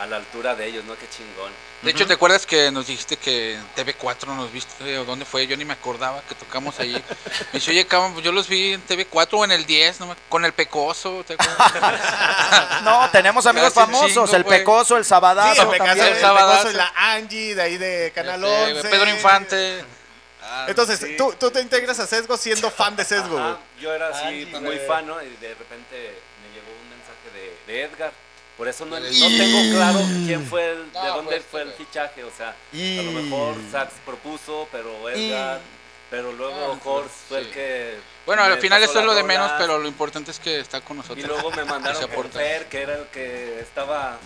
a la altura de ellos, ¿no? Qué chingón. De hecho, ¿te acuerdas que nos dijiste que en TV4 nos viste o dónde fue? Yo ni me acordaba que tocamos ahí. Me dice, oye, cabrón, pues yo los vi en TV4 o en el 10, no me- con el Pecoso. ¿te acuerdas? No, tenemos amigos famosos, chingo, el. Pecoso, el Sí, Sabadazo el también. el el Sabadazo. Pegaso y la Angie de ahí de Canal Este, 11. Pedro Infante. Entonces, Sí. tú, tú te integras a Sesgo siendo fan de Sesgo. Ajá, güey. yo era así Angie, muy fan, ¿no? Y de repente me llegó un mensaje de, de Edgar. Por eso no, no tengo claro quién fue el, de dónde pues, fue el pero- fichaje. O sea, a lo mejor Sax propuso, pero Edgar. Pero luego Ah, Horst fue sí. el que. Bueno, al final eso es lo de menos, pero lo importante es que está con nosotros. Y luego me mandaron aporta. Fer, que era el que estaba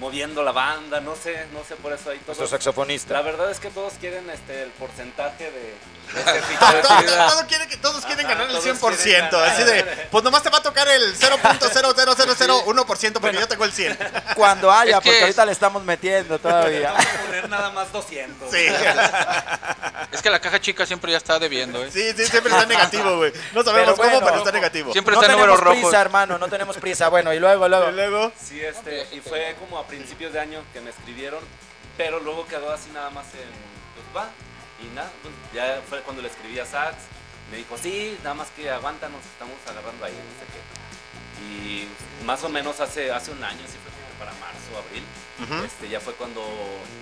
moviendo la banda, no sé, no sé por eso ahí todos. Nuestro saxofonista. La verdad es que todos quieren este el porcentaje de, que- todos quieren Ajá, ganar el todos 100%. quieren ganar. Así de, pues nomás te va a tocar el 0.00001% porque yo tengo el 100. Cuando haya, Es que porque es- ahorita le estamos metiendo todavía. Vamos a poner nada más 200. Sí. Es que la caja chica siempre ya está debiendo, ¿eh? Sí, sí, siempre está negativo, güey. No sabemos Pero bueno, cómo, pero está negativo. Siempre no está en tenemos prisa, hermano, no tenemos prisa. Bueno, y luego, luego. Y luego, Sí, este, y fue como a principios de año que me escribieron, pero luego quedó así nada más en, pues va, y nada, pues, ya fue cuando le escribí a Sax, me dijo, sí, nada más que aguanta, nos estamos agarrando ahí, no sé qué. Y más o menos hace, hace un año, sí fue como para marzo, abril, este, ya fue cuando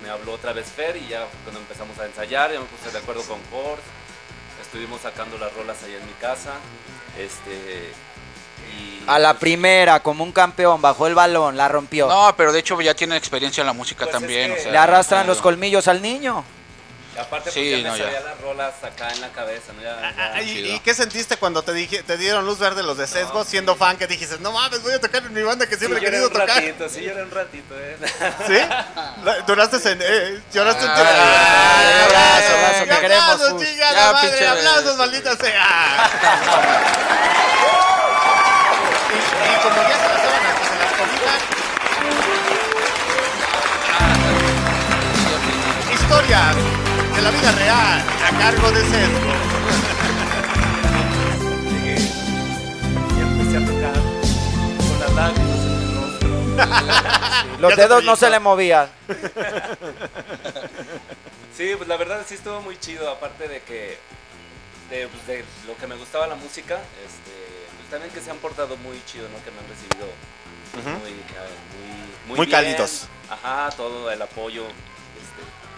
me habló otra vez Fer y ya cuando empezamos a ensayar, ya me puse de acuerdo con Kors, estuvimos sacando las rolas ahí en mi casa, este... Y, A la pues, primera, como un campeón, bajó el balón, la rompió. No, pero de hecho ya tiene experiencia en la música Pues es también. que- o sea, Le arrastran los colmillos al niño. Aparte, Sí, ya me no, sabía las rolas acá en la cabeza, ¿no? Ya, ya. Ah, ¿y, qué sentiste cuando te dije, te dieron luz verde los de Sesgo siendo fan? Que dijiste, no mames, voy a tocar en mi banda que Sí, siempre he querido un tocar. ratito, sí, lloré un ratito, ¿eh? ¿Sí? ¿Duraste en, eh, lloraste un Ah, tiempo? un abrazo, abrazo, te queremos, aplausos, chingada madre, aplausos, maldita sea. y, y como ya se las sábanas que se las historias la vida real a cargo de Sesgo. Llegué y empecé a tocar con las lágrimas en el rostro. Los dedos no se le movían. Sí, pues la verdad sí estuvo muy chido, aparte de que de, pues, de lo que me gustaba la música, este, pues también que se han portado muy chido, ¿no? Que me han recibido pues, muy, muy, muy, Muy bien. cálidos. Ajá, todo el apoyo,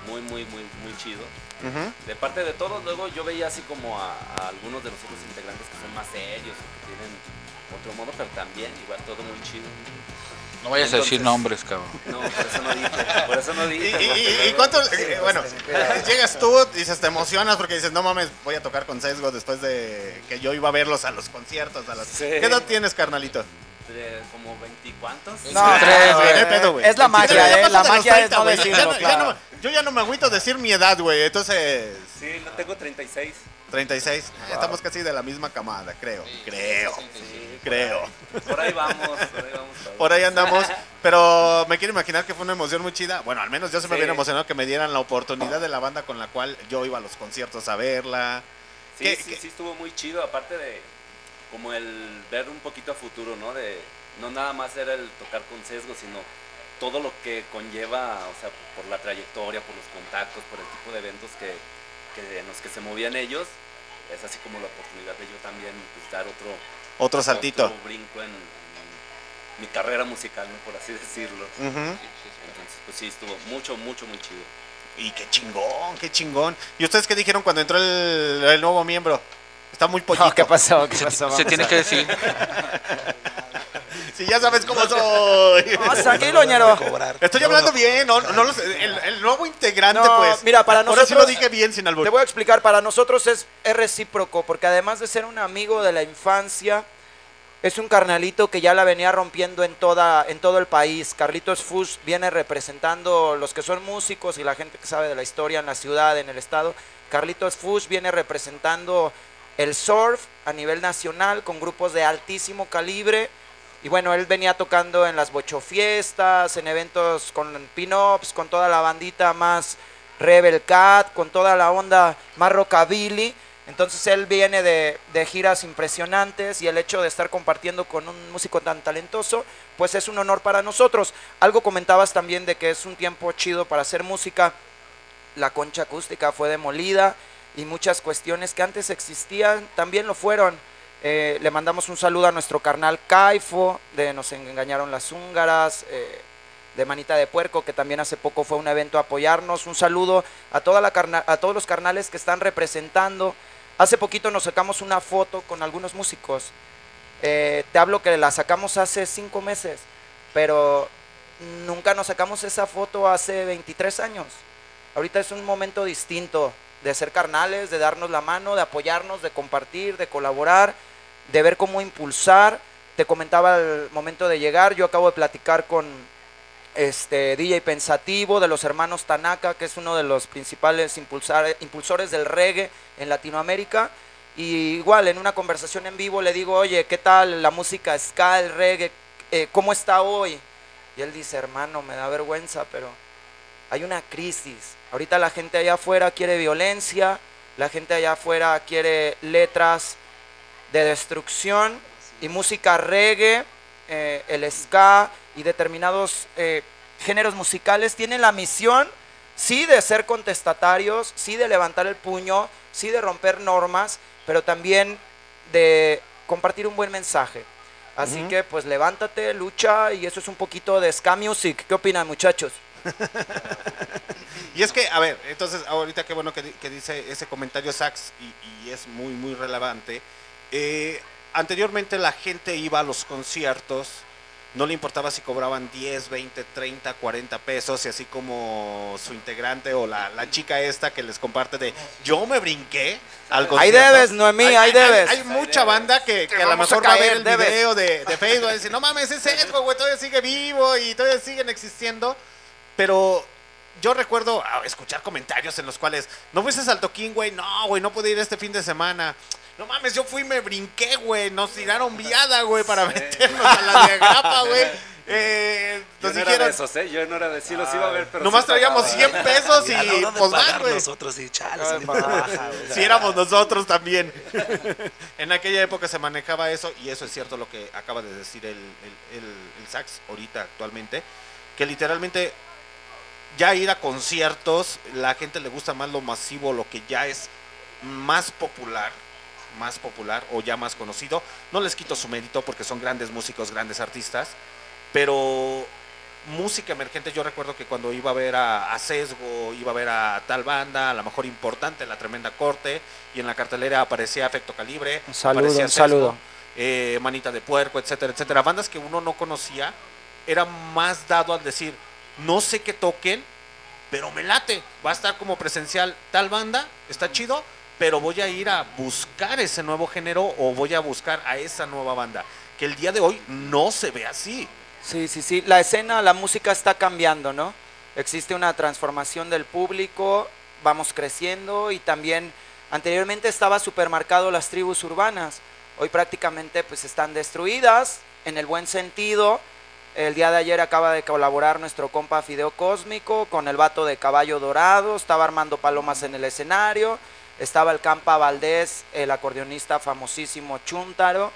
muy, muy, muy, muy chido. Ujú. De parte de todos, luego yo veía así como a, a algunos de los otros integrantes que son más serios que tienen otro modo, pero también igual todo muy chido. No vayas a decir Entonces- nombres, cabrón. No, por eso no dije, por eso no ¿Y, dije. y- y- y cuánto? Sí, eh, bueno, llegas tú, dices, te emocionas porque dices, no mames, voy a tocar con Sesgo después de que yo iba a verlos a los conciertos. A las... Sí. ¿Qué edad tienes, carnalito? como 20 y cuántos. No, Tres, güey. Es la magia, eh. La magia 30, es no decirlo, claro. No- yo ya no me agüito decir mi edad, güey. Entonces, Sí, lo tengo 36. 36. Ya estamos casi de la misma camada, creo. Creo. Sí, Creo. Por ahí vamos, por ahí vamos. Por ahí andamos. Pero me quiero imaginar que fue una emoción muy chida. Bueno, al menos yo se me Sí. hubiera emocionado que me dieran la oportunidad de la banda con la cual yo iba a los conciertos a verla. Sí, ¿Qué- sí, qué- sí estuvo muy chido, aparte de como el ver un poquito a futuro, ¿no? De no nada más era el tocar con sesgo, sino todo lo que conlleva, o sea, por la trayectoria, por los contactos, por el tipo de eventos que, que en los que se movían ellos, es así como la oportunidad de yo también pues, dar otro, Otro saltito. otro brinco en, en mi carrera musical, ¿no? por así decirlo. Ujú. Entonces, pues sí, estuvo mucho, mucho, muy chido. Y qué chingón, qué chingón. ¿Y ustedes qué dijeron cuando entró el, el nuevo miembro? Está muy pollito. ¿Qué pasó? ¿Qué Se, pasó? se Vamos tiene que decir. Si ya sabes cómo soy. Vamos, tranquilo, ñero. Estoy hablando bien, no, no lo sé, el, el nuevo integrante, No, pues. mira, para Ahora sí nosotros- lo dije bien sin albur. Te voy a explicar, para nosotros es, es recíproco, porque además de ser un amigo de la infancia, es un carnalito que ya la venía rompiendo en, toda, en todo el país. Carlitos Fuchs viene representando los que son músicos y la gente que sabe de la historia en la ciudad, en el estado. Carlitos Fuchs viene representando el surf a nivel nacional con grupos de altísimo calibre. Y bueno, él venía tocando en las bochofiestas, en eventos con pin-ups, con toda la bandita más Rebel Cat, con toda la onda más rockabilly. Entonces él viene de, de giras impresionantes y el hecho de estar compartiendo con un músico tan talentoso, pues es un honor para nosotros. Algo comentabas también de que es un tiempo chido para hacer música. La concha acústica fue demolida y muchas cuestiones que antes existían también lo fueron. Eh, le mandamos un saludo a nuestro carnal Caifo, de Nos Engañaron las Húngaras, eh, de Manita de Puerco, que también hace poco fue un evento a apoyarnos. Un saludo a, toda la carna- a todos los carnales que están representando. Hace poquito nos sacamos una foto con algunos músicos. Eh, te hablo que la sacamos hace cinco meses, pero nunca nos sacamos esa foto hace 23 años. Ahorita es un momento distinto de ser carnales, de darnos la mano, de apoyarnos, de compartir, de colaborar, de ver cómo impulsar. Te comentaba al momento de llegar, yo acabo de platicar con este DJ Pensativo de los hermanos Tanaka, que es uno de los principales impulsar- impulsores del reggae en Latinoamérica. Y igual en una conversación en vivo le digo, oye, ¿qué tal la música ska, el reggae? Eh, ¿Cómo está hoy? Y él dice, hermano, me da vergüenza, pero hay una crisis. Ahorita la gente allá afuera quiere violencia, la gente allá afuera quiere letras de destrucción y música reggae, eh, el ska y determinados eh, géneros musicales tienen la misión, sí, de ser contestatarios, sí, de levantar el puño, sí, de romper normas, pero también de compartir un buen mensaje. Así que pues levántate, lucha y eso es un poquito de ska music. ¿Qué opinan muchachos? Y es que, a ver, entonces, ahorita qué bueno que, di- que dice ese comentario Sax y, y es muy, muy relevante. Eh, anteriormente la gente iba a los conciertos, no le importaba si cobraban 10, 20, 30, 40 pesos, y así como su integrante o la, la chica esta que les comparte de yo me brinqué al Ahí concierto. debes, Noemí, ahí debes. Hay, mucha banda que, que a lo a mejor va a ver el debes. video de, de Facebook y decir, no mames, ese es, güey, todavía sigue vivo y todavía siguen existiendo. Pero yo recuerdo ah, escuchar comentarios en los cuales, no fuiste al toquín, güey, no, güey, no pude ir este fin de semana. No mames, yo fui y me brinqué, güey, nos tiraron viada, güey, para meternos a la de grapa, güey. Eh, Yo nos no era dijeron, de esos, ¿eh? Yo no era de sí los iba a ver, pero nomás sí traíamos pagaba. 100 pesos y no, no de pues güey. nosotros y de güey. Si éramos nosotros también. en aquella época se manejaba eso y eso es cierto lo que acaba de decir el, el, el- el sax ahorita actualmente, que literalmente ya ir a conciertos, la gente le gusta más lo masivo, lo que ya es más popular, más popular o ya más conocido. No les quito su mérito porque son grandes músicos, grandes artistas, pero música emergente, yo recuerdo que cuando iba a ver a, a Sesgo, iba a ver a tal banda, a lo mejor importante, la tremenda corte, y en la cartelera aparecía Efecto Calibre, Un saludo, aparecía un Sesgo, saludo. eh, Manita de Puerco, etcétera, etcétera. Bandas que uno no conocía, era más dado al decir, no sé qué toquen, pero me late, va a estar como presencial tal banda, está chido, pero voy a ir a buscar ese nuevo género o voy a buscar a esa nueva banda, que el día de hoy no se ve así. Sí, sí, sí. La escena, la música está cambiando, ¿no? Existe una transformación del público, vamos creciendo y también anteriormente estaba supermercado las tribus urbanas. Hoy prácticamente pues están destruidas en el buen sentido. El día de ayer acaba de colaborar nuestro compa Fideo Cósmico con el vato de Caballo Dorado, estaba Armando Palomas en el escenario, estaba el Campa Valdés, el acordeonista famosísimo Chuntaro.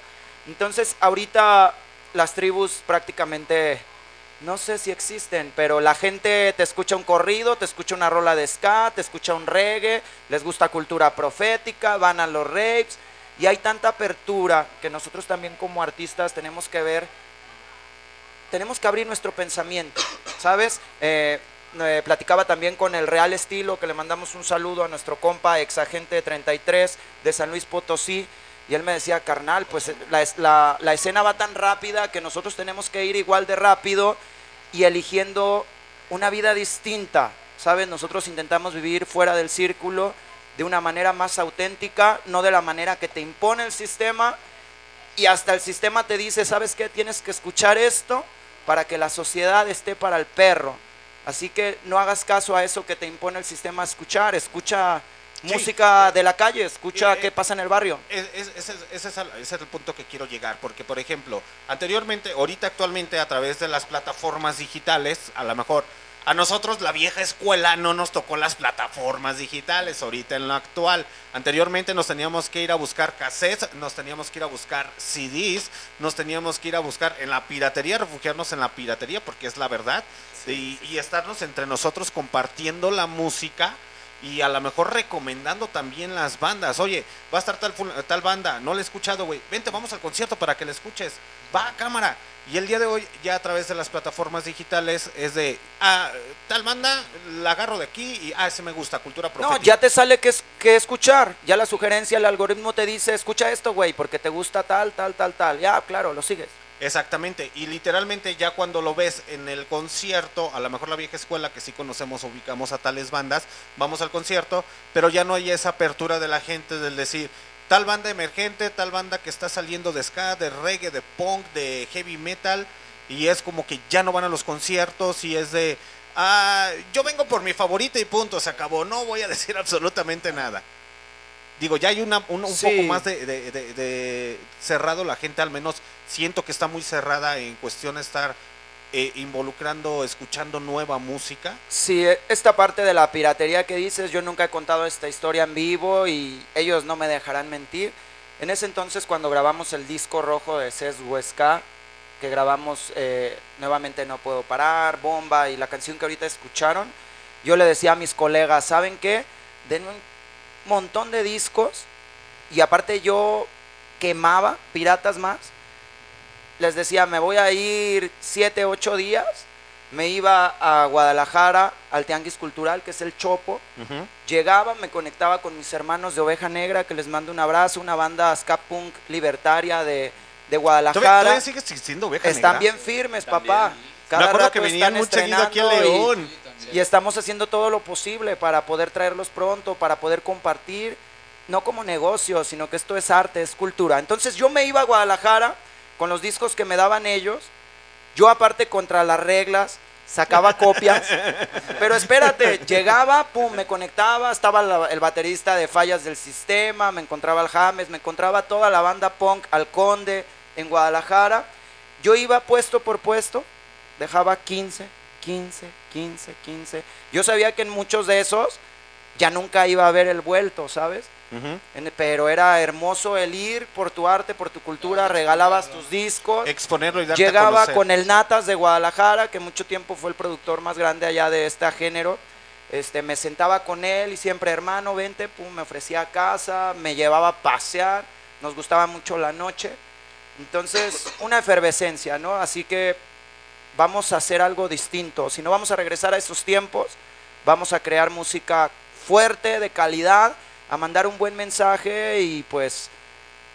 Entonces ahorita las tribus prácticamente no sé si existen, pero la gente te escucha un corrido, te escucha una rola de ska, te escucha un reggae, les gusta cultura profética, van a los raves y hay tanta apertura que nosotros también como artistas tenemos que ver, tenemos que abrir nuestro pensamiento, ¿sabes? Eh, eh, platicaba también con el Real Estilo, que le mandamos un saludo a nuestro compa, ex agente 33 de San Luis Potosí. Y él me decía, carnal, pues eh, la, la- la escena va tan rápida que nosotros tenemos que ir igual de rápido y eligiendo una vida distinta. ¿Sabes? Nosotros intentamos vivir fuera del círculo de una manera más auténtica, no de la manera que te impone el sistema. Y hasta el sistema te dice, ¿sabes qué? Tienes que escuchar esto para que la sociedad esté para el perro. Así que no hagas caso a eso que te impone el sistema a escuchar. Escucha Sí. música de la calle, escucha Eh, qué pasa en el barrio. Es- es- ese, es- ese es el, ese es el punto que quiero llegar, porque por ejemplo, anteriormente, ahorita actualmente a través de las plataformas digitales, a lo mejor a nosotros la vieja escuela no nos tocó las plataformas digitales, ahorita en lo actual. Anteriormente nos teníamos que ir a buscar cassettes, nos teníamos que ir a buscar CDs, nos teníamos que ir a buscar en la piratería, refugiarnos en la piratería, porque es la verdad, y, y estarnos entre nosotros compartiendo la música y a lo mejor recomendando también las bandas. Oye, va a estar tal, tal banda, no la he escuchado, güey. Vente, vamos al concierto para que la escuches. Va, cámara. Y el día de hoy, ya a través de las plataformas digitales, es de, ah, tal banda, la agarro de aquí y, ah, ese me gusta, cultura No, profética. ya te sale que, es, que escuchar. Ya la sugerencia, el algoritmo te dice, escucha esto, güey, porque te gusta tal, tal, tal, tal. Ya, claro, lo sigues. Exactamente, y literalmente ya cuando lo ves en el concierto, a lo mejor la vieja escuela que sí conocemos, ubicamos a tales bandas, vamos al concierto, pero ya no hay esa apertura de la gente del decir, tal banda emergente, tal banda que está saliendo de ska, de reggae, de punk, de heavy metal, y es como que ya no van a los conciertos y es de, ah, yo vengo por mi favorita y punto, se acabó, no voy a decir absolutamente nada. Digo, ya hay una, un, un Sí. poco más de, de- de- de cerrado la gente, al menos siento que está muy cerrada en cuestión de estar eh, involucrando, escuchando nueva música. Sí, e- esta parte de la piratería que dices, yo nunca he contado esta historia en vivo y ellos no me dejarán mentir. En ese entonces, cuando grabamos el disco rojo de Ces Huesca, que grabamos eh, nuevamente No Puedo Parar, Bomba y la canción que ahorita escucharon, yo le decía a mis colegas, ¿saben qué? Den un montón de discos y aparte yo quemaba piratas más. Les decía, me voy a ir siete, ocho días. Me iba a Guadalajara, al Tianguis Cultural, que es el Chopo. Llegaba, me conectaba con mis hermanos de Oveja Negra, que les mando un abrazo, una banda ska punk libertaria de, de Guadalajara. ¿Todavía, todavía sigue existiendo Oveja Están Negra? bien firmes, papá. Cada Me acuerdo rato que venían están muy seguido aquí a estrenando y- León. Y, estamos haciendo todo lo posible para poder traerlos pronto, para poder compartir, no como negocio, sino que esto es arte, es cultura. Entonces yo me iba a Guadalajara con los discos que me daban ellos. Yo aparte contra las reglas sacaba copias. Pero espérate, llegaba, pum, me conectaba, estaba el baterista de Fallas del Sistema, me encontraba al James, me encontraba toda la banda punk, al Conde, en Guadalajara. Yo iba puesto por puesto, dejaba 15, 15, 15, 15. Yo sabía que en muchos de esos ya nunca iba a haber el vuelto, ¿sabes? En- Pero era hermoso el ir por tu arte, por tu cultura, regalabas tus discos. Exponerlo y darte Llegaba con el Natas de Guadalajara, que mucho tiempo fue el productor más grande allá de este género. Este, me sentaba con él y siempre, hermano, vente, pum, me ofrecía casa, me llevaba a pasear, nos gustaba mucho la noche. Entonces, una efervescencia, ¿no? Así que vamos a hacer algo distinto. Si no vamos a regresar a esos tiempos, vamos a crear música fuerte, de calidad, a mandar un buen mensaje y pues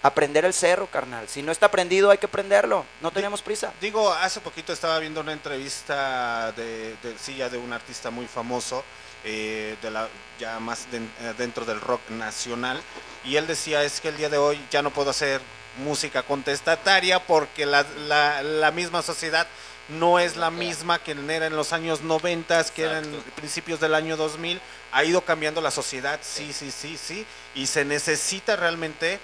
aprender el cerro, carnal. Si no está aprendido, hay que prenderlo. No tenemos prisa. Digo, hace poquito estaba viendo una entrevista de, de sí, ya de un artista muy famoso, eh, de la, ya más den- eh, dentro del rock nacional, y él decía, es que el día de hoy ya no puedo hacer música contestataria porque la, la- la misma sociedad no es la misma que era en los años 90, que era en principios del año 2000, ha ido cambiando la sociedad, sí, sí, sí, sí, y se necesita realmente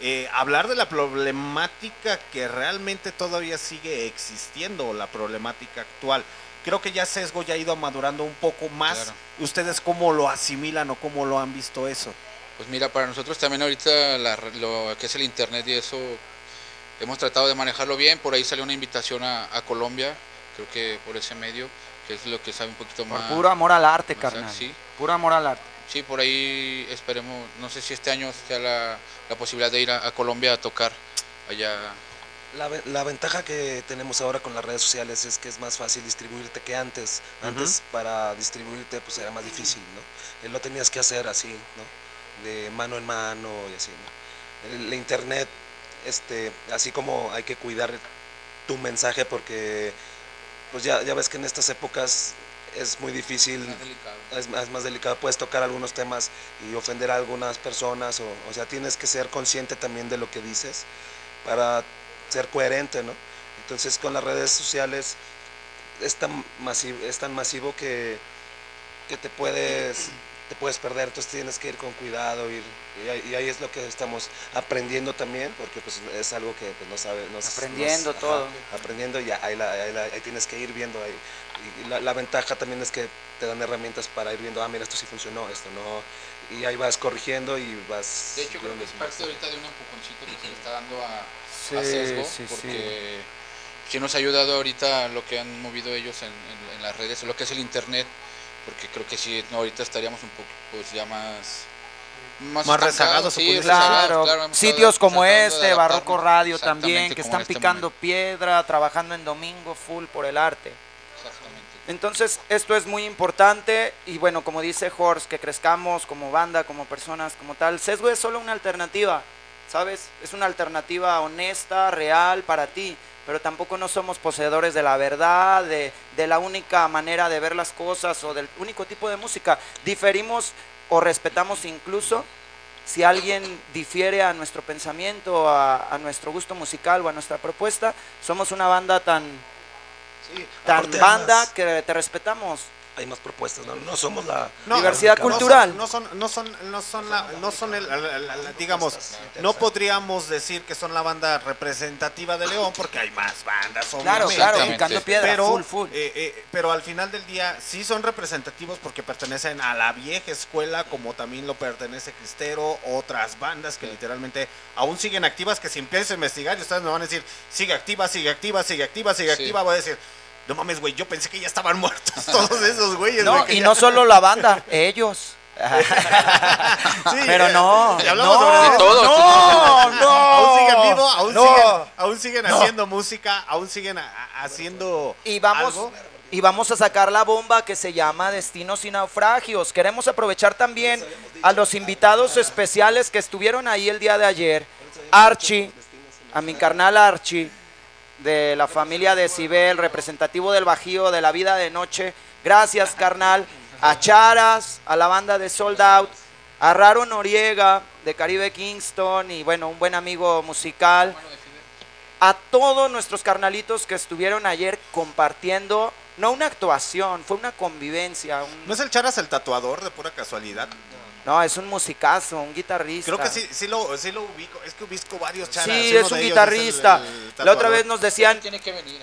eh, hablar de la problemática que realmente todavía sigue existiendo, la problemática actual. Creo que ya Sesgo ya ha ido madurando un poco más. Claro. ¿Ustedes cómo lo asimilan o cómo lo han visto eso? Pues mira, para nosotros también ahorita la- lo que es el internet y eso hemos tratado de manejarlo bien. Por ahí salió una invitación a, a Colombia, creo que por ese medio, que es lo que sabe un poquito Por más. puro amor al arte, carnal. Sí, Puro amor al arte. sí, por ahí esperemos, no sé si este año sea la, la posibilidad de ir a, a Colombia a tocar allá La, la ventaja que tenemos ahora con las redes sociales es que es más fácil distribuirte que antes. Antes para distribuirte pues era más difícil, ¿no? Eh, Lo tenías que hacer así, ¿no? De mano en mano y así, ¿no? El, la internet, este, así como hay que cuidar tu mensaje porque pues ya, ya ves que en estas épocas es muy difícil, es, más- es más delicado, puedes tocar algunos temas y ofender a algunas personas, o, o sea, tienes que ser consciente también de lo que dices para ser coherente, ¿no? Entonces con las redes sociales es tan masivo, es tan masivo que, que te puedes te puedes perder, entonces tienes que ir con cuidado, ir, y, ahí, y ahí es lo que estamos aprendiendo también, porque pues es algo que pues, no sabe, no- Aprendiendo no- todo. aprendiendo y ahí, la- ahí la- ahí tienes que ir viendo, ahí, y la, la ventaja también es que te dan herramientas para ir viendo, ah, mira, esto sí funcionó, esto no, y ahí vas corrigiendo y vas... De hecho, creo que es si- parte ahorita de un empujoncito que se le está dando a, Sí, a Sesgo, sí, porque sí nos ha ayudado ahorita lo que han movido ellos en, en- en las redes, lo que es el internet, porque creo que sí, no, ahorita estaríamos un poco pues ya más... Más estancados, rezagados, sí, Claro, claro, sitios como este, Barroco Radio también, que están este picando piedra, trabajando en domingo full por el arte. Entonces, esto es muy importante y bueno, como dice Horst, que crezcamos como banda, como personas, como tal. Sesgo es solo una alternativa, ¿sabes? Es una alternativa honesta, real para ti, pero tampoco no somos poseedores de la verdad, de, de la única manera de ver las cosas o del único tipo de música. Diferimos o respetamos incluso si alguien difiere a nuestro pensamiento, a, a nuestro gusto musical o a nuestra propuesta, somos una banda tan, Sí, tan banda que te respetamos. Hay más propuestas, no, no somos la No, Diversidad la- cultural. No son, no son, no son, la, no son el, la- la- la- digamos, no podríamos decir que son la banda representativa de León porque hay más bandas, Claro, obviamente. claro, picando piedra, pero, full, full. eh, eh, pero al final del día sí son representativos porque pertenecen a la vieja escuela, como también lo pertenece Cristero, otras bandas que literalmente aún siguen activas, que si empiezas a investigar y ustedes me van a decir, sigue activa, sigue activa, sigue activa, sigue Sí. activa, voy a decir, no mames, güey, yo pensé que ya estaban muertos todos esos güeyes. No, y ya- no solo la banda, ellos. Sí, Pero eh, no, hablamos no, sobre De todos, no, no. aún siguen vivos, aún no. siguen, aún siguen No. haciendo música, aún siguen haciendo Y vamos, algo. y vamos a sacar la bomba que se llama Destinos y Naufragios. Queremos aprovechar también a los invitados especiales que estuvieron ahí el día de ayer. Archie, a mi carnal Archie, de la familia de Cibel, representativo del Bajío, de la vida de noche. Gracias, carnal. A Charas, a la banda de Sold Out, a Raro Noriega, de Caribe Kingston, y bueno, un buen amigo musical. A todos nuestros carnalitos que estuvieron ayer compartiendo, no una actuación, fue una convivencia. ¿No es el Charas el tatuador de pura casualidad? No, es un musicazo, un guitarrista. Creo que sí, sí lo, sí lo ubico. Es que ubico varios Charas. Sí, es un guitarrista. el- el la otra vez nos decían, Tiene que venir.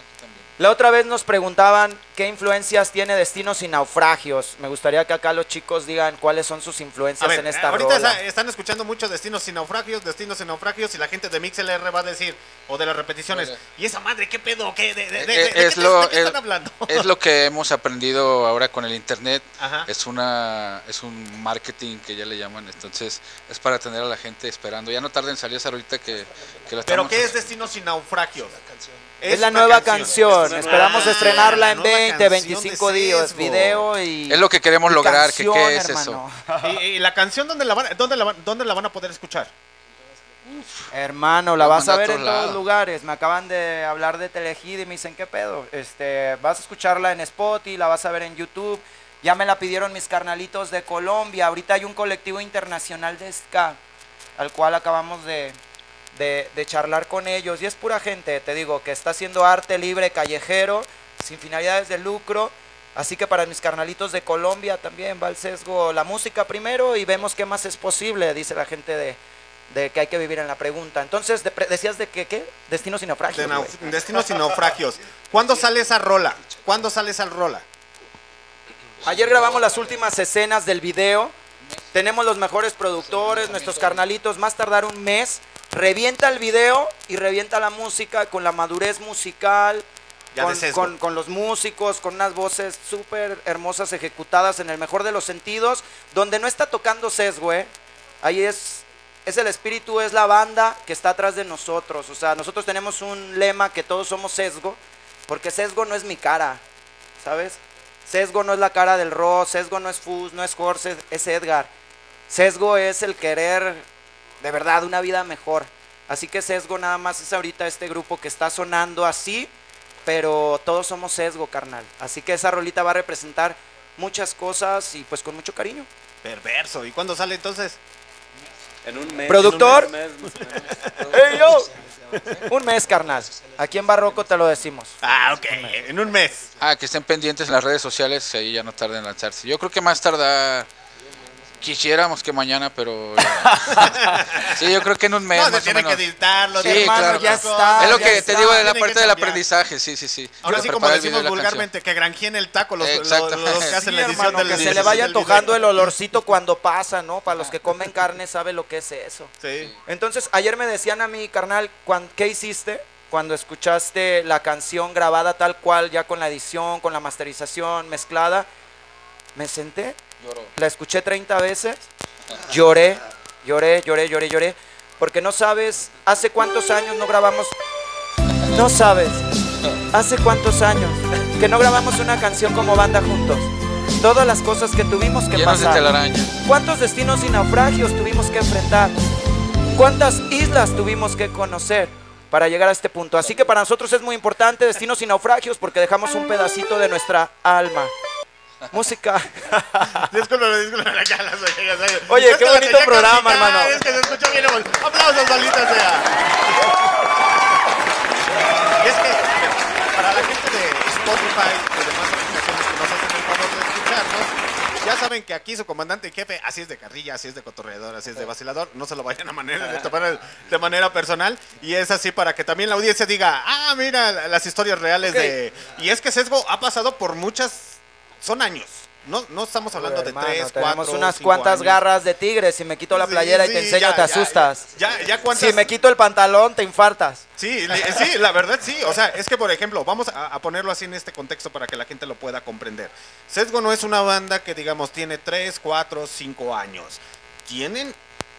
La otra vez nos preguntaban qué influencias tiene Destinos y Naufragios. Me gustaría que acá los chicos digan cuáles son sus influencias ver, en esta ahorita rola. están escuchando mucho Destinos y Naufragios, Destinos y Naufragios, y la gente de MixLR va a decir, o de las repeticiones, Oye. ¿y esa madre qué pedo? ¿Qué, de, de- de- Eh, de- de es qué, lo- de qué es- están hablando? Es lo que hemos aprendido ahora con el internet. Ajá. Es una es un marketing que ya le llaman, entonces es para tener a la gente esperando. Ya no tarden en salir esa ahorita que, que la ¿Pero qué es Destinos y Naufragios? Es la nueva canción. Esperamos Ah, estrenarla la en nueva 20, canción 25 de días. Video y. Es lo que queremos y lograr, que qué es hermano. ¿Y, y la canción dónde la, van, dónde, la van, dónde la van a poder escuchar? Hermano, la vas a manda a ver en otro todos lado. lugares. Me acaban de hablar de Telehit y me dicen, ¿qué pedo? Este, vas a escucharla en Spotify, la vas a ver en YouTube. Ya me la pidieron mis carnalitos de Colombia. Ahorita hay un colectivo internacional de ska, al cual acabamos de, de, de charlar con ellos. Y es pura gente, te digo, que está haciendo arte libre, callejero, sin finalidades de lucro. Así que para mis carnalitos de Colombia también va el sesgo la música primero y vemos qué más es posible, dice la gente de, de que hay que vivir en la pregunta. Entonces, de pre- decías de que, ¿qué? Destinos y naufragios. De Destinos y Naufragios. ¿Cuándo sale esa rola? ¿Cuándo sale esa rola? Ayer grabamos las últimas escenas del video. Tenemos los mejores productores, nuestros carnalitos. Más tardar un mes. Revienta el video y revienta la música con la madurez musical. Con, sesgo. con- con los músicos, con unas voces súper hermosas ejecutadas en el mejor de los sentidos, donde no está tocando sesgo, ¿eh? Ahí es es el espíritu, es la banda que está atrás de nosotros. O sea, nosotros tenemos un lema que todos somos sesgo, porque sesgo no es mi cara, ¿sabes? Sesgo no es la cara del Ross, sesgo no es Fus, no es Jorge, es Edgar. Sesgo es el querer de verdad una vida mejor. Así que sesgo nada más es ahorita este grupo que está sonando así, pero todos somos sesgo, carnal. Así que esa rolita va a representar muchas cosas y pues con mucho cariño. Perverso. ¿Y cuándo sale entonces? En un mes. Productor. en un mes. ¡Ey, yo! Un mes, carnal. Aquí en Barroco te lo decimos. Ah, ok. En un mes. Ah, que estén pendientes en las redes sociales y ahí ya no tarden en lanzarse. Yo creo que más tarda. Quisiéramos que mañana, pero. sí, yo creo que en un mes. No, se más o tiene menos. que editarlo. Sí, claro. ya está, Es lo que está, te digo de la parte del aprendizaje, sí, sí, sí. Ahora sí, como decimos vulgarmente, que granjeen el taco los, los, que hacen Sí, la edición hermano, del que se le vaya tocando el olorcito cuando pasa, ¿no? Para los que comen carne sabe lo que es eso. Sí. Entonces, ayer me decían a mí, carnal, cuan- ¿qué hiciste cuando escuchaste la canción grabada tal cual, ya con la edición, con la masterización mezclada? Me senté. La escuché 30 veces, lloré, lloré, lloré, lloré, lloré, porque no sabes hace cuántos años no grabamos, no sabes, hace cuántos años que no grabamos una canción como banda juntos. Todas las cosas que tuvimos que Llenos pasar. ¿Cuántos destinos y naufragios tuvimos que enfrentar? ¿Cuántas islas tuvimos que conocer para llegar a este punto? Así que para nosotros es muy importante destinos y naufragios porque dejamos un pedacito de nuestra alma. Música. Disculpen, disculpen, acá las orejas. Oye, qué bonito programa, hermano. Es que se escuchó bien. Aplausos, maldita sea. Y es que, para la gente de Spotify y demás aplicaciones que nos hacen el favor de escucharnos, ya saben que aquí su comandante y jefe, así es de carrilla, así es de cotorreador, así es de vacilador, no se lo vayan a manera, de, tomar de manera personal. Y es así para que también la audiencia diga, ah, mira la- las historias reales de... Y es que Sesgo ha pasado por muchas... Son años. No, no estamos hablando de Hermano, tres, tenemos cuatro, unas cinco cuantas años. garras de tigre. Si me quito la Sí, playera y sí, te enseño, ya, te asustas. Ya, ya cuántas... Si me quito el pantalón, te infartas. Sí, sí, la verdad sí. O sea, es que por ejemplo, vamos a, a ponerlo así en este contexto para que la gente lo pueda comprender. Sesgo no es una banda que digamos tiene 3, 4, 5 años. Tienen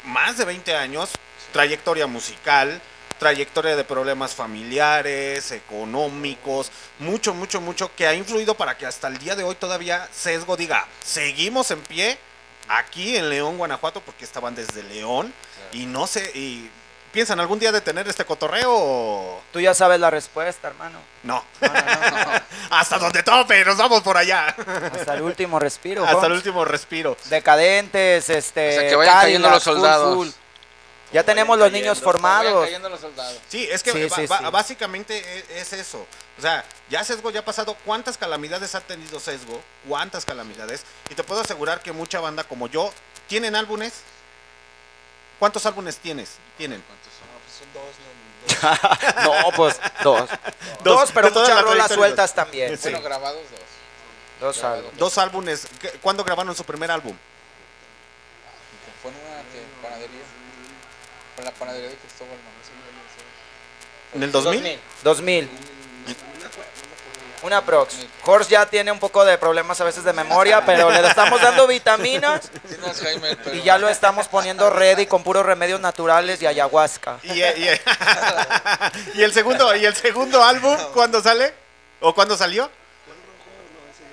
más de 20 años, trayectoria musical, trayectoria de problemas familiares, económicos, mucho, mucho, mucho que ha influido para que hasta el día de hoy todavía Sesgo diga, seguimos en pie aquí en León, Guanajuato, porque estaban desde León y no sé, y piensan algún día de tener este cotorreo o Tú ya sabes la respuesta, hermano. no. hasta donde tope, nos vamos por allá. Hasta el último respiro. hasta el último respiro. Decadentes, este. O sea, que vayan cayendo los full, soldados. full. Ya tenemos los niños formados. Sí, es que Sí, sí, sí. básicamente e- es, eso. O sea, ya Sesgo ya ha pasado. ¿Cuántas calamidades ha tenido Sesgo? ¿Cuántas calamidades? Y te puedo asegurar que mucha banda como yo tienen álbumes. ¿Cuántos álbumes tienes? Tienen. No, pues dos. Dos, Dos, pero de toda muchas la rolas sueltas también. Sí. Bueno, grabados dos. Dos álbumes. Dos álbumes. ¿Qué- ¿Cuándo grabaron su primer álbum? Fue en una ¿qué? panadería. Con la panadería de Cristóbal, ¿no? ¿En el 2000? 2000. Una prox. Horst ya tiene un poco de problemas a veces de memoria, pero le estamos dando vitaminas y ya lo estamos poniendo ready con puros remedios naturales y ayahuasca. Y, y- y el segundo, y el segundo álbum, ¿cuándo sale? ¿O cuándo salió?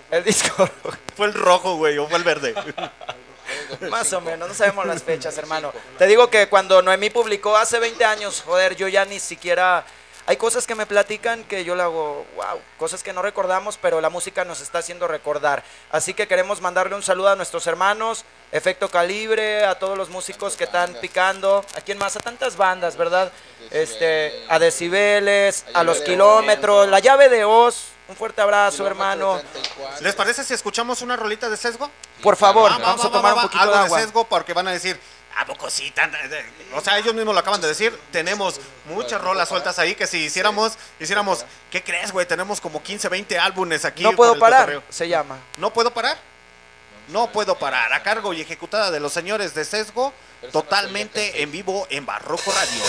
El disco. Fue el rojo, güey, o fue el verde. Más o menos, no sabemos las fechas, hermano. Te digo que cuando Noemí publicó hace 20 años, joder, yo ya ni siquiera... Hay cosas que me platican que yo le hago, wow, cosas que no recordamos, pero la música nos está haciendo recordar. Así que queremos mandarle un saludo a nuestros hermanos, Efecto Calibre, a todos los músicos que están picando, a quién más, a tantas bandas, ¿verdad? Este, a Decibeles, a los kilómetros, la llave de Oz, un fuerte abrazo, hermano. ¿Les parece si escuchamos una rolita de sesgo? Por favor, Va, va, vamos va, a tomar va, un poquito algo de de agua. sesgo porque van a decir, ¿a poco sí? Tan- de-". O sea, ellos mismos lo acaban de decir. Tenemos muchas rolas sueltas ahí que si hiciéramos, hiciéramos, ¿qué crees, güey? Tenemos como 15, 20 álbumes aquí. No puedo parar, cotorreo. se llama. ¿No puedo parar? No puedo parar. A cargo y ejecutada de los señores de sesgo, totalmente en vivo en Barroco Radio.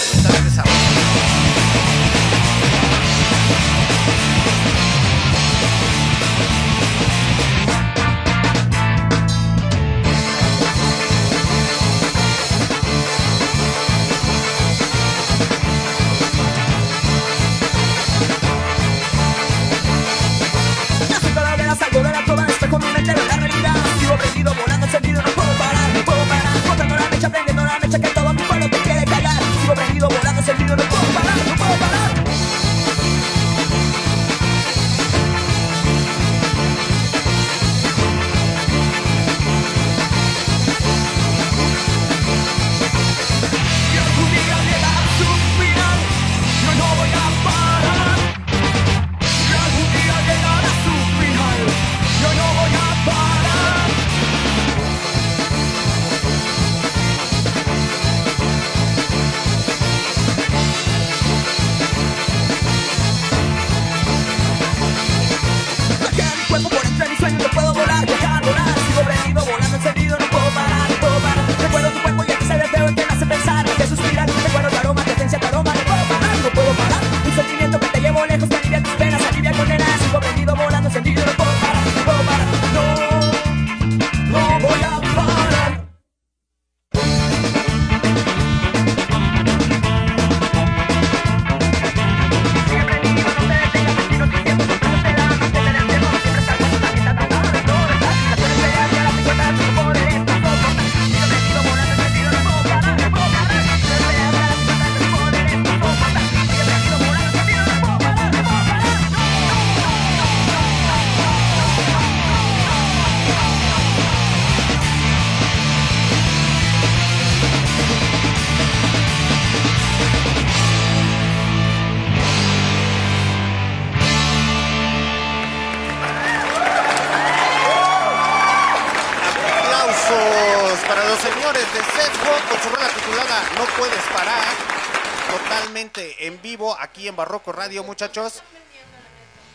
Muchachos.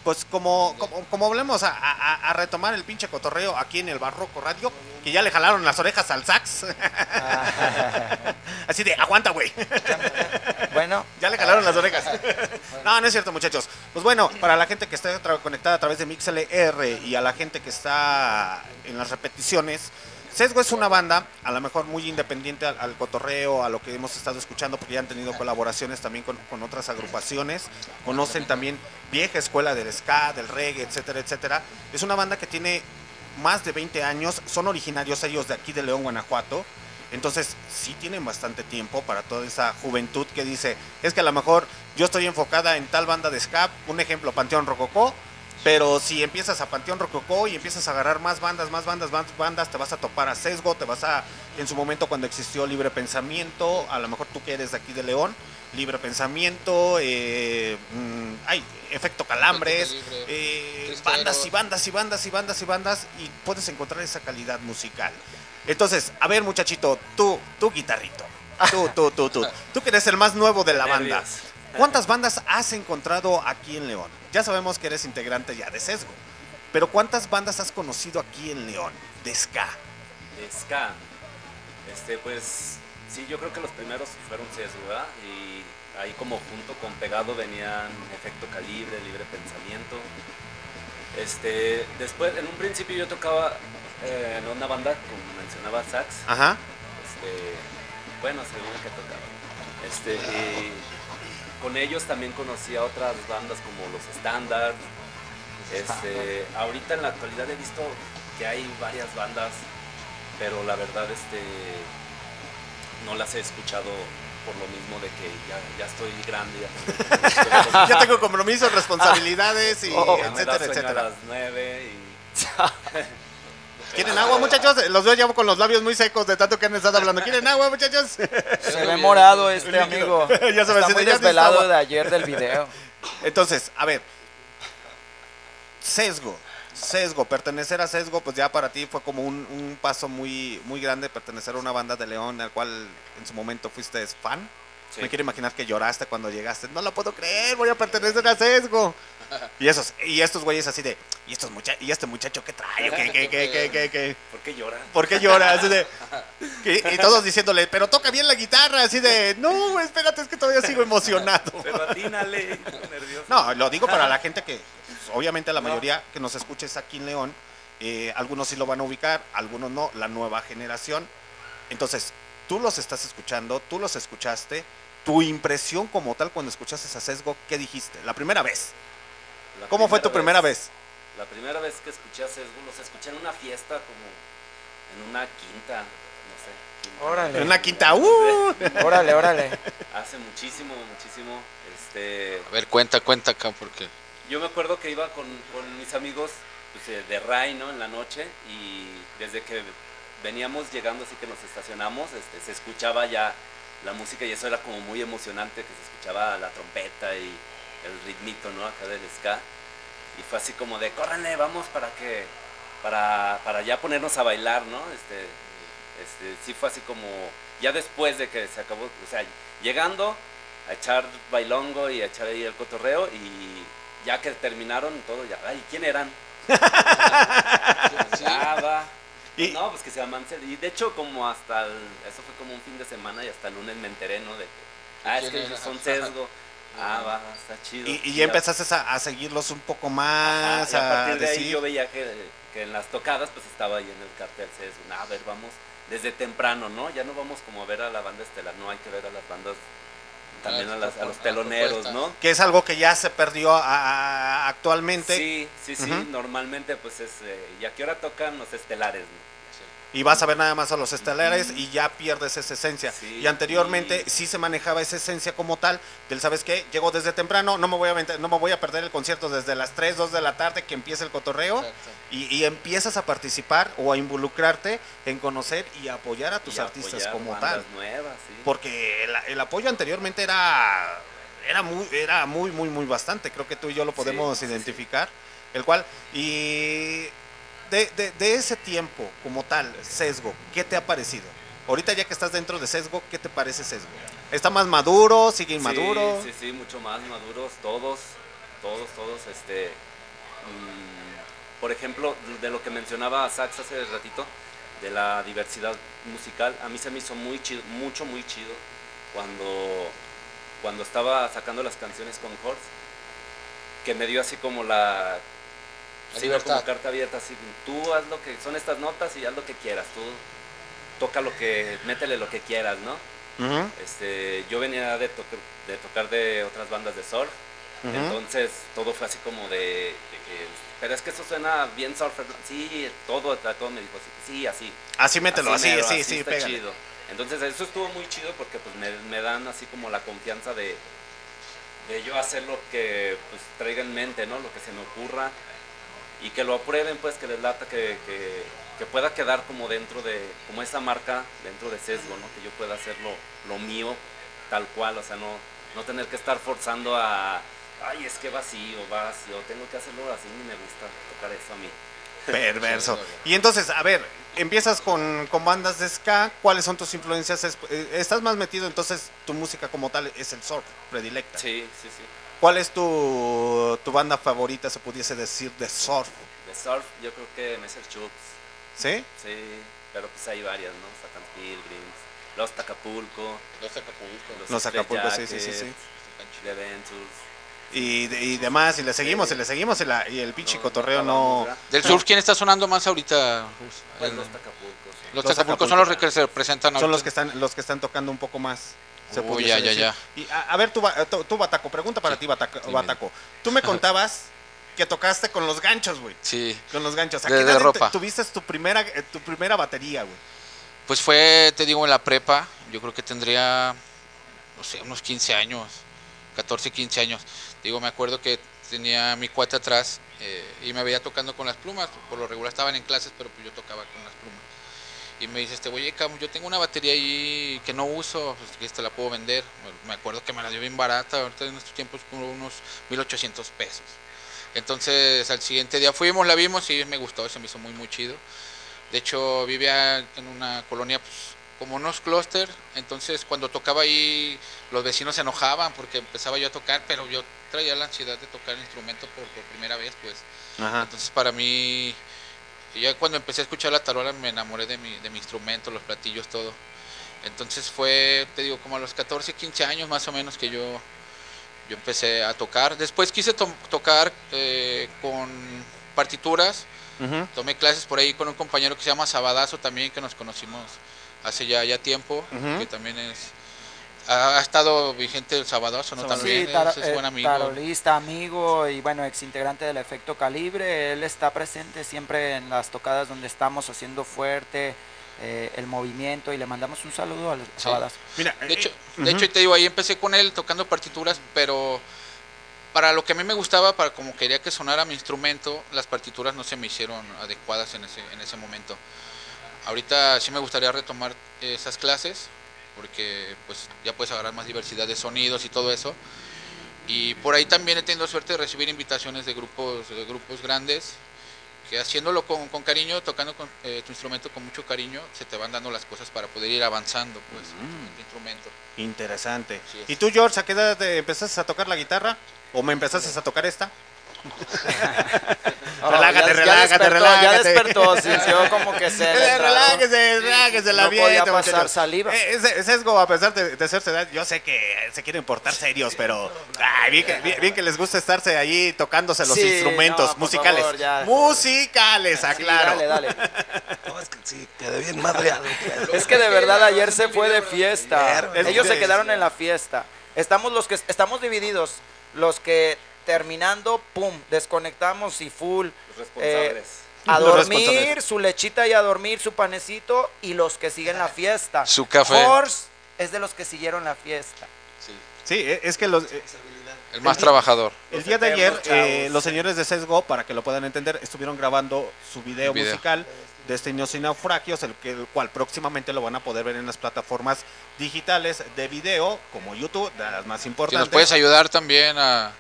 Pues como, como, como volvemos a, a- a retomar el pinche cotorreo aquí en el Barroco Radio, que ya le jalaron las orejas al sax. Así de, aguanta, güey. Bueno. Ya le jalaron las orejas. No, no es cierto, muchachos. Pues bueno, para la gente que está conectada a través de MixLR y a la gente que está en las repeticiones, Sesgo es una banda, a lo mejor muy independiente al, cotorreo, a lo que hemos estado escuchando, porque ya han tenido colaboraciones también con, con otras agrupaciones. Conocen también vieja escuela del ska, del reggae, etcétera, etcétera. Es una banda que tiene más de 20 años, son originarios ellos de aquí de León, Guanajuato. Entonces, sí tienen bastante tiempo para toda esa juventud que dice, es que a lo mejor yo estoy enfocada en tal banda de ska, un ejemplo, Panteón Rococó, pero si empiezas a Panteón Rococó y empiezas a agarrar más bandas, más bandas, más bandas, te vas a topar a Sesgo, te vas a, en su momento cuando existió Libre Pensamiento, a lo mejor tú que eres de aquí de León, Libre Pensamiento, eh, mm, ay, Efecto Calambres, eh, bandas y bandas y bandas y bandas y bandas y puedes encontrar esa calidad musical. Entonces, a ver muchachito, tú, tú guitarrito, tú, tú, tú, tú, tú que eres el más nuevo de la banda. ¿Cuántas bandas has encontrado aquí en León? Ya sabemos que eres integrante ya de Sesgo, pero ¿cuántas bandas has conocido aquí en León de ska? de ska. Este, pues, sí, yo creo que los primeros fueron Sesgo, ¿verdad? Y ahí como junto con Pegado venían Efecto Calibre, Libre Pensamiento. Este, después, en un principio yo tocaba eh, en una banda, como mencionaba Sax. Ajá. Este, bueno, según que tocaba. Este, y con ellos también conocí a otras bandas como Los Standard. Este, ahorita en la actualidad he visto que hay varias bandas, pero la verdad este, no las he escuchado por lo mismo de que ya, ya estoy grande. Ya tengo, Ya tengo compromisos, responsabilidades y Oh, me da etcétera, sueño a etcétera. las nueve y... ¿Quieren agua, muchachos? Los veo ya con los labios muy secos de tanto que han estado hablando. ¿Quieren agua, muchachos? Se ve morado este amigo. ya sabes, Está muy desvelado de ayer del video. Entonces, a ver. Sesgo. Sesgo. Pertenecer a Sesgo, pues ya para ti fue como un, un paso muy, muy grande pertenecer a una banda de León, al cual en su momento fuiste fan. Sí. Me quiero imaginar que lloraste cuando llegaste. No lo puedo creer, voy a pertenecer a Sesgo. Y esos, y estos güeyes así de, y estos mucha y este muchacho qué trae, ¿Qué, qué, qué, qué, qué, qué? ¿Por qué llora? ¿Por qué llora? Así de, y todos diciéndole, pero toca bien la guitarra, así de, no, güey, espérate, es que todavía sigo emocionado. Pero atínale, nervioso. No, lo digo para la gente que, pues, obviamente la mayoría que nos escuches aquí en León, eh, algunos sí lo van a ubicar, algunos no, la nueva generación. Entonces, tú los estás escuchando, tú los escuchaste, tu impresión como tal cuando escuchaste a Sesgo, ¿qué dijiste? La primera vez. La ¿Cómo fue tu primera vez? La primera vez que escuché a Sesgo, los escuché en una fiesta como en una quinta, no sé. quinta. Órale. En una quinta, ¡uh! Órale, órale. Hace muchísimo, muchísimo. Este, A ver, cuenta, cuenta acá porque... yo me acuerdo que iba con, con mis amigos pues, eh, de Ray, ¿no? En la noche y desde que veníamos llegando así que nos estacionamos, este, se escuchaba ya la música y eso era como muy emocionante, que se escuchaba la trompeta y el ritmito, ¿no? Acá del ska. Y fue así como de, córranle, vamos para que, para, para ya ponernos a bailar, ¿no? Este, este, sí fue así como, ya después de que se acabó, o sea, llegando a echar bailongo y a echar ahí el cotorreo y ya que terminaron todo, ya, ay, ¿quién eran? Ah, va. Y- No, pues que se Y de hecho, como hasta el, eso fue como un fin de semana y hasta el lunes me enteré, ¿no? De que, ah, es que son sesgo. Ah, va, está chido. Y, y ya empezaste a, a seguirlos un poco Ajá, más, y a a partir de ahí yo veía que, que en las tocadas pues estaba ahí en el cartel. Nah, a ver, vamos desde temprano, ¿no? Ya no vamos como a ver a la banda estelar, no hay que ver a las bandas, también a, las- a los teloneros, ¿no? Que es algo que ya se perdió a- a- actualmente. Sí, sí, sí, normalmente pues es, eh, ¿y a qué hora tocan los estelares? no? Y vas a ver nada más a los estelares y ya pierdes esa esencia. Sí, y anteriormente sí se manejaba esa esencia como tal, del sabes qué, llego desde temprano, no me voy a no me voy a perder el concierto desde las 3, 2 de la tarde que empieza el cotorreo y, y empiezas a participar o a involucrarte en conocer y apoyar a tus Y artistas apoyar como tal. nuevas, sí. Porque el, el apoyo anteriormente era era muy era muy muy muy bastante, creo que tú y yo lo podemos sí, sí. identificar, el cual y de, de- de ese tiempo como tal, sesgo, ¿qué te ha parecido? Ahorita ya que estás dentro de Sesgo, ¿qué te parece Sesgo? ¿Está más maduro? ¿Sigue inmaduro? Sí, sí, sí, mucho más maduros, todos, todos, todos, este, mm, por ejemplo, de lo que mencionaba Sax hace ratito, de la diversidad musical, a mí se me hizo muy chido, mucho, muy chido, cuando, cuando estaba sacando las canciones con Horst, que me dio así como la, libertad. como carta abierta, así, tú haz lo que son estas notas y haz lo que quieras, tú toca lo que, métele lo que quieras, ¿no? Este, yo venía de, tocar de tocar de otras bandas de surf, entonces todo fue así como de, de que, pero es que eso suena bien surfer, ¿no? sí, todo, todo me dijo, sí, sí, así. Así mételo, así, mero, sí, sí, está pégale. chido. Entonces eso estuvo muy chido porque pues me, me dan así como la confianza de, de yo hacer lo que pues traiga en mente, ¿no? Lo que se me ocurra y que lo aprueben, pues que les lata, que, que, que pueda quedar como dentro de, como esa marca dentro de sesgo, ¿no? Que yo pueda hacerlo lo mío tal cual, o sea, no, no tener que estar forzando a, ay, es que va así o va así, o tengo que hacerlo así, ni me gusta tocar eso a mí. Perverso. Y entonces, a ver, empiezas con, con bandas de ska, ¿cuáles son tus influencias? Eh, Estás más metido, entonces tu música como tal es el surf, predilecta. Sí, sí, sí. ¿Cuál es tu, tu banda favorita, se pudiese decir, de surf? De surf, yo creo que Messer Chucks. ¿Sí? Sí, pero pues hay varias, ¿no? Sacan Pilgrims, Los Acapulco. Los Acapulco. Los Acapulco, sí, sí, sí, sí. The Ventures. Y, de- y demás, y le seguimos, y le seguimos, y, la- y el pinche cotorreo no... Del surf, ¿quién está sonando más ahorita? Pues El- los Acapulco. sí. Los Acapulco son los que se representan Son ahorita. los que están, los que están tocando un poco más. Se pudiese ya, ya, decir. ya. Y a, a ver, tú, tú, tú, Bataco, pregunta para ti, Bataco. Bataco. Tú me contabas que tocaste con los ganchos, güey. Sí. Con los ganchos. ¿A De- qué de ropa. te- tuviste tu primera, eh, tu primera batería, güey? Pues fue, te digo, en la prepa. Yo creo que tendría, no sé, unos 15 años. 14, 15 años. Digo, me acuerdo que tenía mi cuate atrás eh, y me veía tocando con las plumas. Por lo regular estaban en clases, pero pues yo tocaba con las plumas. Y me dice este, oye, Camus, yo tengo una batería ahí que no uso, pues que te la puedo vender. Me- Me acuerdo que me la dio bien barata, ahorita en estos tiempos como unos 1800 pesos. Entonces al siguiente día fuimos, la vimos y me gustó, se me hizo muy muy chido. De hecho vivía en una colonia pues, como unos clúster, entonces cuando tocaba ahí los vecinos se enojaban porque empezaba yo a tocar, pero yo traía la ansiedad de tocar el instrumento por, por primera vez, pues. Ajá. Entonces para mí, y ya cuando empecé a escuchar la tarola me enamoré de mi, de mi instrumento, los platillos, todo. Entonces fue, te digo, como a los 14, 15 años más o menos que yo, yo empecé a tocar. Después quise to- tocar eh, con partituras. Ujú. Tomé clases por ahí con un compañero que se llama Sabadazo también, que nos conocimos hace ya, ya tiempo, Ujú. que también es... Ha, ha estado vigente el Sabadazo, ¿no? También Sí, es, es buen eh, amigo. tarolista, amigo y bueno, ex integrante del Efecto Calibre. Él está presente siempre en las tocadas donde estamos haciendo fuerte eh, el movimiento y le mandamos un saludo al Sí. Sabadazo. Mira, De hecho, eh, de hecho, te digo, ahí empecé con él tocando partituras, pero para lo que a mí me gustaba, para como quería que sonara mi instrumento, las partituras no se me hicieron adecuadas en ese, en ese momento. Ahorita sí me gustaría retomar esas clases, porque pues ya puedes agarrar más diversidad de sonidos y todo eso. Y por ahí también he tenido suerte de recibir invitaciones de grupos, de grupos grandes, que haciéndolo con, con cariño, tocando con, eh, tu instrumento con mucho cariño, se te van dando las cosas para poder ir avanzando pues, en tu instrumento. Interesante. ¿Y tú, George, a qué edad empezaste a tocar la guitarra? ¿O me empezaste a tocar esta? Oh, relájate, ya- ya relájate, despertó, relájate. Ya despertó, sintió como que se. le relájese, relájese la No podía pasar saliva. Eh, sesgo, a pesar de, de ser edad, yo sé que se quieren portar serios, pero ay, bien, que, bien, bien que les gusta estarse allí tocándose los Sí, instrumentos no, musicales. favor, musicales, Sí, aclaro. dale, dale. No, es que sí, quedé bien madreado. Es que de verdad ayer se fue de fiesta. Ellos se quedaron en la fiesta. Estamos los que estamos divididos, los que terminando, pum, desconectamos y full Los responsables. a Los dormir, su lechita y a dormir, su panecito y los que siguen la fiesta. Su café. Horst es de los que siguieron la fiesta. Sí, eh, es que los, eh, El más trabajador. el Los día de ayer, chavos. eh, los señores de Sesgo, para que lo puedan entender, estuvieron grabando su video, Video. musical de este Sin Naufragios, el, que- el cual próximamente lo van a poder ver en las plataformas digitales de video, como YouTube, de las más Si importantes. nos puedes ayudar también a,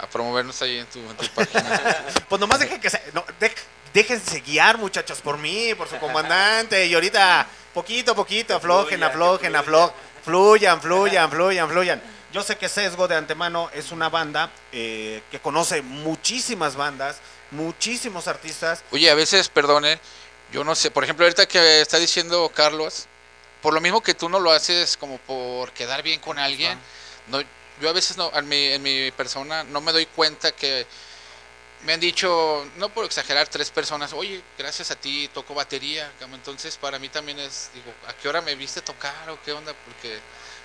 a promovernos ahí en tu, en tu página. Pues nomás deje que se. No, dej- déjense guiar, muchachos, por mí, por su comandante. Y ahorita, poquito a poquito, aflojen, aflojen, aflojen. Fluyan, fluyan, fluyan, fluyan. Yo sé que Sesgo de antemano es una banda eh, que conoce muchísimas bandas, muchísimos artistas. Oye, a veces, perdone, yo no sé, por ejemplo, ahorita que está diciendo Carlos, por lo mismo que tú no lo haces como por quedar bien con alguien, no, yo a veces no, en mi, en mi persona no me doy cuenta que me han dicho, no por exagerar, tres personas, oye, gracias a ti toco batería, entonces para mí también es, digo, ¿a qué hora me viste tocar o qué onda? Porque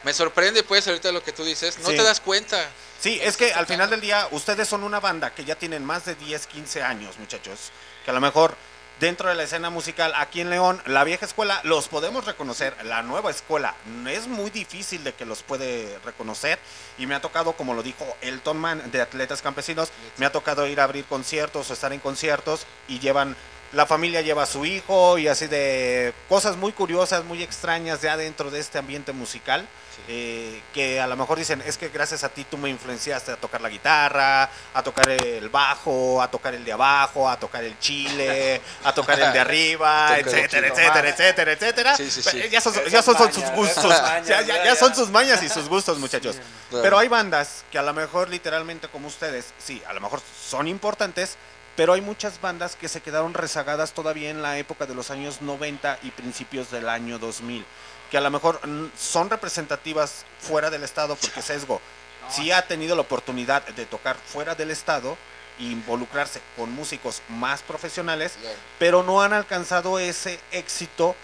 me sorprende pues ahorita lo que tú dices, no Sí. te das cuenta. Sí, es que al final del día ustedes son una banda que ya tienen más de 10, 15 años, muchachos. Que a lo mejor dentro de la escena musical aquí en León, la vieja escuela los podemos reconocer, la nueva escuela es muy difícil de que los puede reconocer y me ha tocado, como lo dijo Elton Man de Atletas Campesinos, me ha tocado ir a abrir conciertos o estar en conciertos y llevan la familia lleva a su hijo y así de cosas muy curiosas, muy extrañas ya dentro de este ambiente musical, eh, que a lo mejor dicen, es que gracias a ti tú me influenciaste a tocar la guitarra, a tocar el bajo, a tocar el de abajo, a tocar el chile, a tocar el de arriba, etcétera, etcétera, etcétera, etcétera. Sí, sí, sí. Ya son, ya son- son sus gustos, mañas, ya, ya- ya, ya ya. son sus mañas y sus gustos, muchachos. Claro. Pero hay bandas que a lo mejor literalmente como ustedes, sí, a lo mejor son importantes, pero hay muchas bandas que se quedaron rezagadas todavía en la época de los años 90 y principios del año 2000, que a lo mejor son representativas fuera del estado porque Sesgo. Sí ha tenido la oportunidad de tocar fuera del estado e involucrarse con músicos más profesionales, pero no han alcanzado ese éxito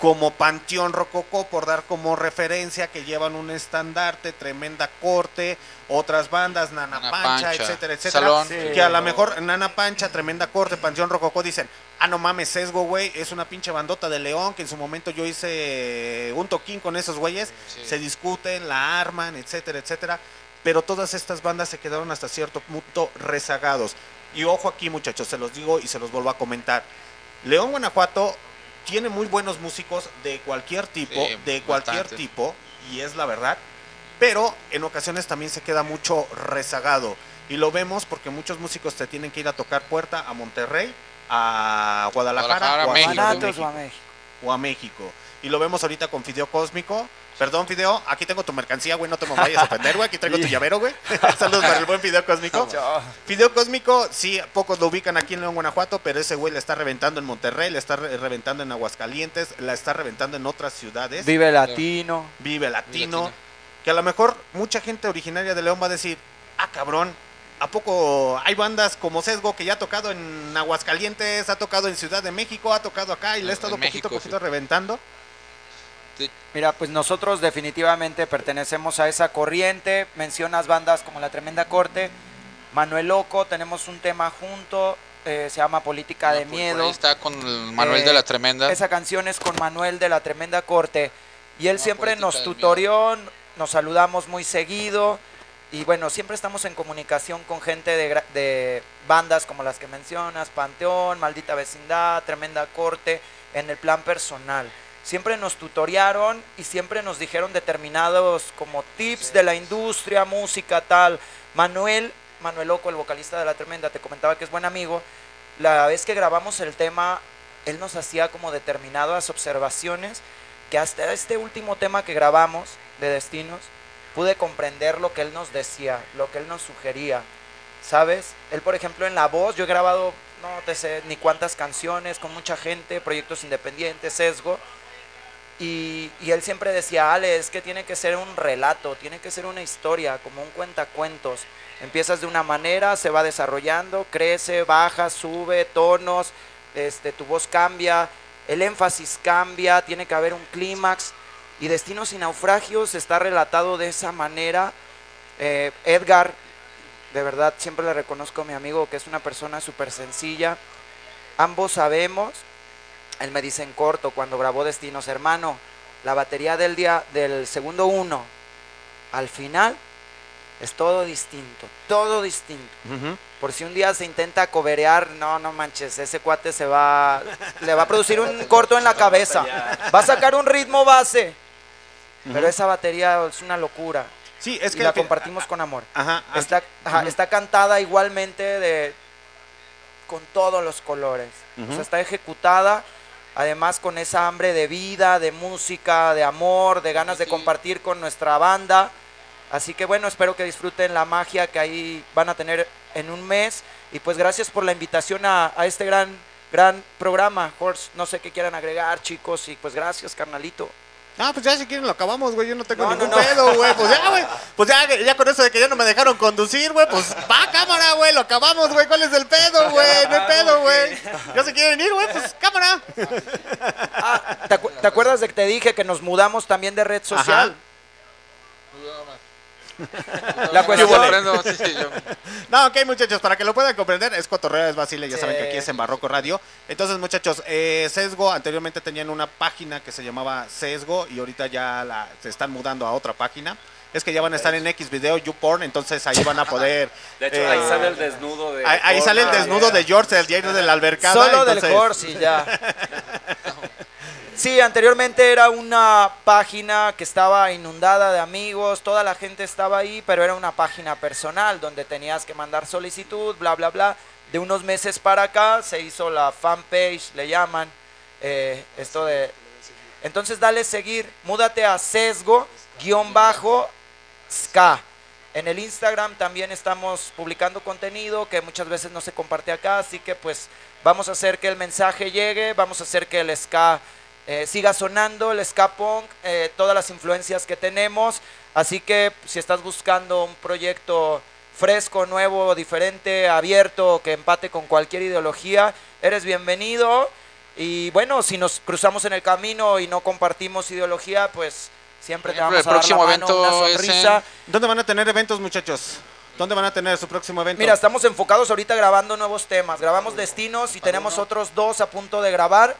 como Panteón Rococó, por dar como referencia que llevan un estandarte, tremenda corte, otras bandas, Nana, Nana Pancha, Pancha, etcétera, etcétera. Salón. Que a lo mejor Nana Pancha, tremenda corte, Panteón Rococó dicen, ah, no mames, Sesgo, güey, es una pinche bandota de León, que en su momento yo hice un toquín con esos güeyes, Sí. se discuten, la arman, etcétera, etcétera. Pero todas estas bandas se quedaron hasta cierto punto rezagados. Y ojo aquí, muchachos, se los digo y se los vuelvo a comentar. León, Guanajuato tiene muy buenos músicos de cualquier tipo, Sí, de cualquier bastante. tipo, y es la verdad, pero en ocasiones también se queda mucho rezagado. Y lo vemos porque muchos músicos te tienen que ir a tocar puerta a Monterrey, a Guadalajara, Guadalajara, o, a México. o a México. Y lo vemos ahorita con Fideo Cósmico. Perdón, Fideo, aquí tengo tu mercancía, güey, no te me vayas a ofender, güey. Aquí traigo tu llavero, güey. Saludos para el buen Fideo Cósmico. Fideo Cósmico, sí, pocos lo ubican aquí en León, Guanajuato, pero ese güey le está reventando en Monterrey, le está re- reventando en Aguascalientes, la está reventando en otras ciudades. Vive Latino. Vive Latino. Que a lo mejor mucha gente originaria de León va a decir, ah, cabrón, ¿a poco hay bandas como Sesgo que ya ha tocado en Aguascalientes, ha tocado en Ciudad de México, ha tocado acá y le ha estado poquito a poquito sí. reventando? Mira, pues nosotros definitivamente pertenecemos a esa corriente. Mencionas bandas como La Tremenda Corte, Manuel Loco, tenemos un tema junto, eh, se llama Política de Por- por Miedo. ahí está con el Manuel Eh, de la Tremenda. Esa canción es con Manuel de la Tremenda Corte. Y él Ah, siempre nos tutorió, nos saludamos muy seguido. Y bueno, siempre estamos en comunicación con gente de, de bandas como las que mencionas, Panteón, Maldita Vecindad, Tremenda Corte, en el plan personal. Siempre nos tutoriaron y siempre nos dijeron determinados como tips de la industria, música, tal. Manuel, Manuel Loco, el vocalista de La Tremenda, te comentaba que es buen amigo. La vez que grabamos el tema, él nos hacía como determinadas observaciones que hasta este último tema que grabamos de Destinos, pude comprender lo que él nos decía, lo que él nos sugería, ¿sabes? Él, por ejemplo, en la voz, yo he grabado, no te sé ni cuántas canciones con mucha gente, proyectos independientes, sesgo, y, él siempre decía, Ale, es que tiene que ser un relato, tiene que ser una historia, como un cuentacuentos. Empiezas de una manera, se va desarrollando, crece, baja, sube, tonos, este, tu voz cambia, el énfasis cambia, tiene que haber un clímax. Y Destinos y Naufragios está relatado de esa manera. Eh, Edgar, de verdad, siempre le reconozco a mi amigo que es una persona súper sencilla. Ambos sabemos, él me dice en corto cuando grabó Destinos, hermano, la batería del día del segundo uno, al final es todo distinto, todo distinto. Por si un día se intenta coberear, no, no manches, ese cuate se va, le va a producir un corto en la cabeza. Va a sacar un ritmo base. Pero esa batería es una locura. Sí, es y que la al fin- compartimos con amor. Ajá, Está, ajá, Ujú. está cantada igualmente de con todos los colores. O sea, Ujú. está ejecutada, además con esa hambre de vida, de música, de amor, de ganas de compartir con nuestra banda. Así que bueno, espero que disfruten la magia que ahí van a tener en un mes. Y pues gracias por la invitación a, a este gran, gran programa, Horse. No sé qué quieran agregar, chicos, y pues gracias, carnalito. Ah, pues ya si quieren lo acabamos, güey. Yo no tengo No, ningún no, no. pedo, güey. Pues ya, güey. Pues ya, ya con eso de que ya no me dejaron conducir, güey. Pues va, cámara, güey. Lo acabamos, güey. ¿Cuál es el pedo, güey? No hay pedo, güey. Ya se quieren ir, güey. Pues cámara. ¿Te, acu- te acuerdas de que te dije que nos mudamos también de red social? La cuestión- comprendo, sí, sí, yo- No, ok, muchachos, para que lo puedan comprender, es Cotorreo, es Basile, ya Sí. saben que aquí es en Barroco Radio. Entonces, muchachos, eh, Sesgo, anteriormente tenían una página que se llamaba Sesgo y ahorita ya la, se están mudando a otra página. Es que ya van a estar en X video, YouPorn, entonces ahí van a poder. De hecho, eh, ahí sale el desnudo de. ahí, ahí sale el desnudo de George, el diario de la albercada. Solo del entonces- Horse y ya. Sí, anteriormente era una página que estaba inundada de amigos, toda la gente estaba ahí, pero era una página personal donde tenías que mandar solicitud, bla, bla, bla. De unos meses para acá se hizo la fanpage, le llaman, eh, esto de... Entonces dale seguir, múdate a sesgo, guion bajo, ska. En el Instagram también estamos publicando contenido que muchas veces no se comparte acá, así que pues vamos a hacer que el mensaje llegue, vamos a hacer que el ska eh, siga sonando, el ska punk, eh, todas las influencias que tenemos, así que si estás buscando un proyecto fresco, nuevo, diferente, abierto, que empate con cualquier ideología, eres bienvenido. Y bueno, si nos cruzamos en el camino y no compartimos ideología, pues siempre te vamos el a dar la próximo mano, una evento es en- sonrisa. ¿Dónde van a tener eventos, muchachos? ¿Dónde van a tener su próximo evento? Mira, estamos enfocados ahorita grabando nuevos temas. Grabamos destinos y tenemos otros dos a punto de grabar.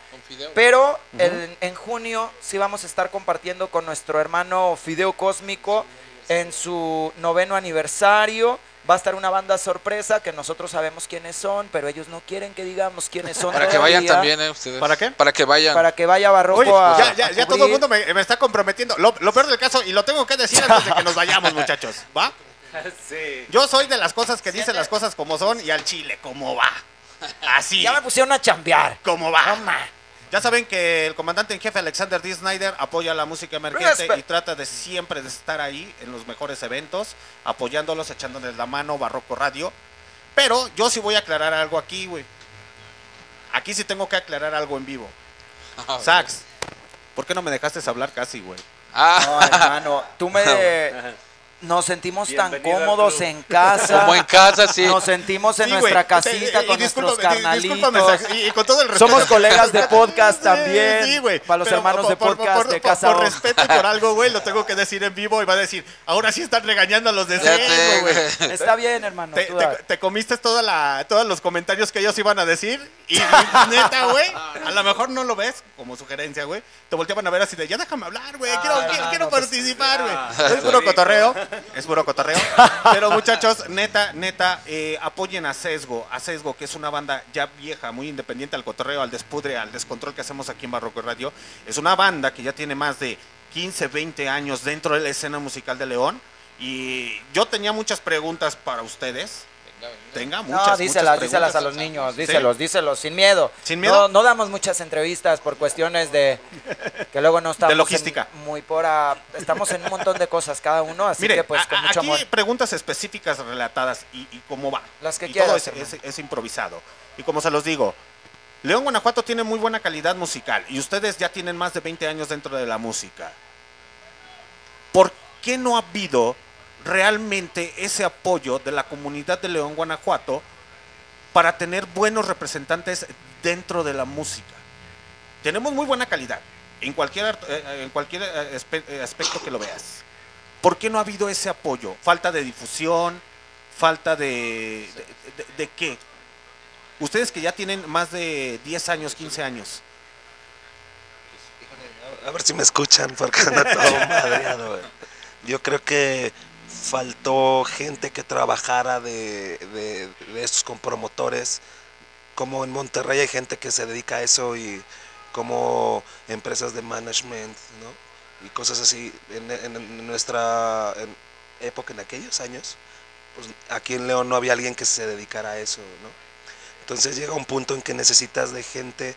Pero en, en junio sí vamos a estar compartiendo con nuestro hermano Fideo Cósmico en su noveno aniversario. Va a estar una banda sorpresa que nosotros sabemos quiénes son, pero ellos no quieren que digamos quiénes son. Para que vayan también, eh, ustedes. ¿Para qué? Para que vayan. Para que vaya Barroco Oye, a, ya, ya, a ya todo el mundo me, me está comprometiendo. Lo, lo peor del caso, y lo tengo que decir antes de que nos vayamos, muchachos. ¿Va? Sí. Yo soy de las cosas que dicen las cosas como son y al chile, como va. Así. Ya me pusieron a chambear. Como va. Ya saben que el comandante en jefe Alexander D. Snyder apoya la música emergente Respe- y trata de siempre de estar ahí en los mejores eventos, apoyándolos, echándoles la mano, Barroco Radio. Pero yo sí voy a aclarar algo aquí, güey. Aquí sí tengo que aclarar algo en vivo. Ah, Sax, ¿por qué no me dejaste hablar casi, güey? Ah, No, hermano, tú me... Nos sentimos tan Bienvenido cómodos en casa. Como en casa, sí. Nos sentimos en Sí, nuestra casita Y- y con nuestros carnalitos. Y, y con todo el respeto. Somos colegas de podcast Sí, también. Sí, güey. Para los Pero hermanos por- de podcast por- de Casa Por respeto y por algo, güey, lo tengo que decir en vivo y va a decir, ahora sí están regañando a los de güey. Está bien, hermano. Te, comiste toda la, todos los comentarios que ellos iban a decir y, y neta, güey, a lo mejor no lo ves como sugerencia, güey. Te volteaban a ver así de, ya déjame hablar, güey, quiero, Ah, quiero, no, quiero pues, participar, güey. ah, es puro cotorreo, es puro cotorreo. Pero muchachos, neta, neta, eh, apoyen a Sesgo, a Sesgo, que es una banda ya vieja, muy independiente al cotorreo, al despudre, al descontrol que hacemos aquí en Barroco Radio. Es una banda que ya tiene más de 15, 20 años dentro de la escena musical de León. Y yo tenía muchas preguntas para ustedes. Tenga muchas, No, muchas díselas, díselas a los niños, ¿Sí? díselos, díselos, sin miedo. ¿Sin miedo? No, no damos muchas entrevistas por cuestiones de que luego no estamos De logística. en muy por a- estamos en un montón de cosas cada uno, así Mire, que pues con a- mucho aquí amor. preguntas específicas relatadas y, y cómo va. Las que y quieras, todo es- es improvisado. Y como se los digo, León, Guanajuato tiene muy buena calidad musical y ustedes ya tienen más de 20 años dentro de la música. ¿Por qué no ha habido realmente ese apoyo de la comunidad de León, Guanajuato para tener buenos representantes dentro de la música? Tenemos muy buena calidad en cualquier, art- eh, en cualquier eh, aspe- eh, aspecto que lo veas. ¿Por qué no ha habido ese apoyo? ¿Falta de difusión? ¿Falta de, de, de- de qué? Ustedes que ya tienen más de 10 años, 15 años. A ver si me escuchan, porque anda todo madreado. Yo creo que faltó gente que trabajara de, estos con promotores. Como en Monterrey hay gente que se dedica a eso y como empresas de management, ¿no? Y cosas así. En, en- nuestra época, en aquellos años, pues aquí en León no había alguien que se dedicara a eso, ¿no? Entonces llega un punto en que necesitas de gente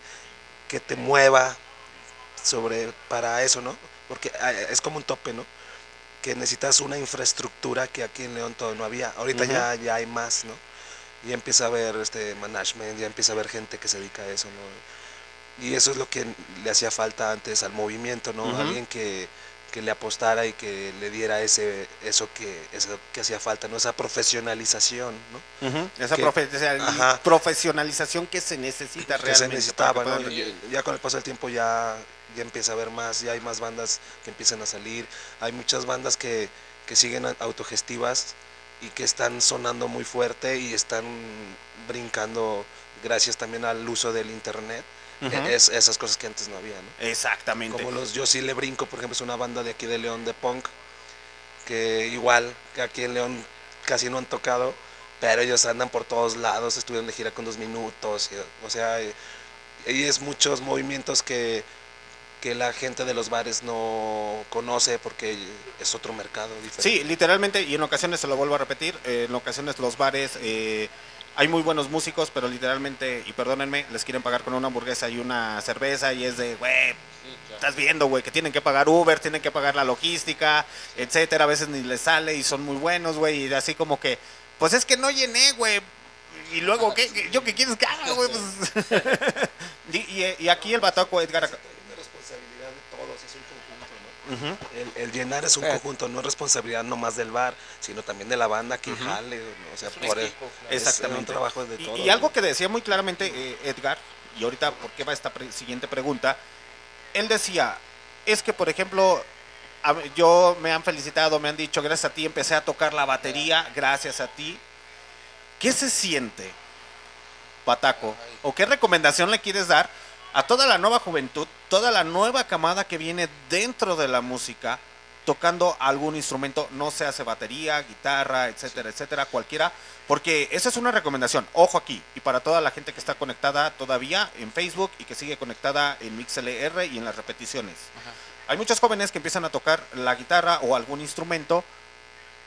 que te mueva sobre para eso, ¿no? Porque ah, es como un tope, ¿no? Que necesitas una infraestructura que aquí en León todo no había. Ahorita ya, ya hay más, ¿no? Y empieza a haber este management, ya empieza a haber gente que se dedica a eso, ¿no? Y eso es lo que le hacía falta antes al movimiento, ¿no? Alguien que, que le apostara y que le diera ese eso que eso que hacía falta, ¿no? Esa profesionalización, ¿no? Esa Que- Ajá. profesionalización que se necesita que realmente. ya con el paso del tiempo ya, ya empieza a haber más, ya hay más bandas que empiezan a salir, hay muchas bandas que, que siguen autogestivas y que están sonando muy fuerte y están brincando gracias también al uso del internet, E- es, esas cosas que antes no había, ¿no? Exactamente. Como los Yo sí le brinco, por ejemplo, es una banda de aquí de León de punk, que igual que aquí en León casi no han tocado, pero ellos andan por todos lados, estuvieron de gira con dos minutos, y- o sea, y, y es muchos movimientos que, que la gente de los bares no conoce porque es otro mercado diferente. Sí, literalmente, y en ocasiones se lo vuelvo a repetir, eh, en ocasiones los bares, eh, hay muy buenos músicos, pero literalmente, y perdónenme, les quieren pagar con una hamburguesa y una cerveza, y es de, güey, estás viendo, güey, que tienen que pagar Uber, tienen que pagar la logística, etcétera, a veces ni les sale y son muy buenos, güey, y así como que, pues es que no llené, güey, y luego, ¿qué? ¿Qué- ¿Yo qué quieres que haga, güey? Pues, y, y- y aquí el bataco Edgar... acá- Una responsabilidad de todos, es El, el llenar es un Eh. conjunto, no es responsabilidad nomás del bar, sino también de la banda que Ujú. jale, ¿no? o sea, Es por equipo, es Exactamente. un trabajo de Y- todos. Y, algo que decía muy claramente eh, Edgar, y ahorita, ¿por qué va esta pre- siguiente pregunta? Él decía, es que, por ejemplo, a yo me han felicitado, me han dicho, gracias a ti empecé a tocar la batería, gracias a ti. ¿Qué se siente, Pataco? ¿O qué recomendación le quieres dar a toda la nueva juventud, toda la nueva camada que viene dentro de la música, tocando algún instrumento, no se hace batería, guitarra, etcétera, etcétera, cualquiera? Porque esa es una recomendación, ojo aquí, y para toda la gente que está conectada todavía en Facebook y que sigue conectada en MixLR y en las repeticiones. Hay muchos jóvenes que empiezan a tocar la guitarra o algún instrumento,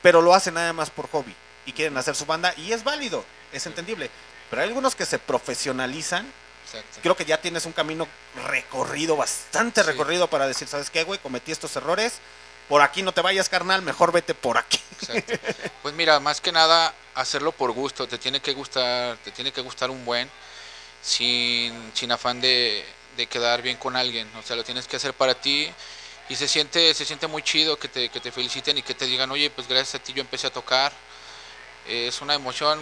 pero lo hacen nada más por hobby y quieren hacer su banda y es válido, es entendible. Pero hay algunos que se profesionalizan. Exacto. Creo que ya tienes un camino recorrido, bastante recorrido para decir, ¿sabes qué, güey? Cometí estos errores. Por aquí no te vayas, carnal, mejor vete por aquí. Exacto. Pues mira, más que nada hacerlo por gusto, te tiene que gustar, te tiene que gustar un buen, sin, sin afán de, de quedar bien con alguien, o sea, lo tienes que hacer para ti y se siente, se siente muy chido que te, que te feliciten y que te digan, oye, pues gracias a ti yo empecé a tocar, es una emoción,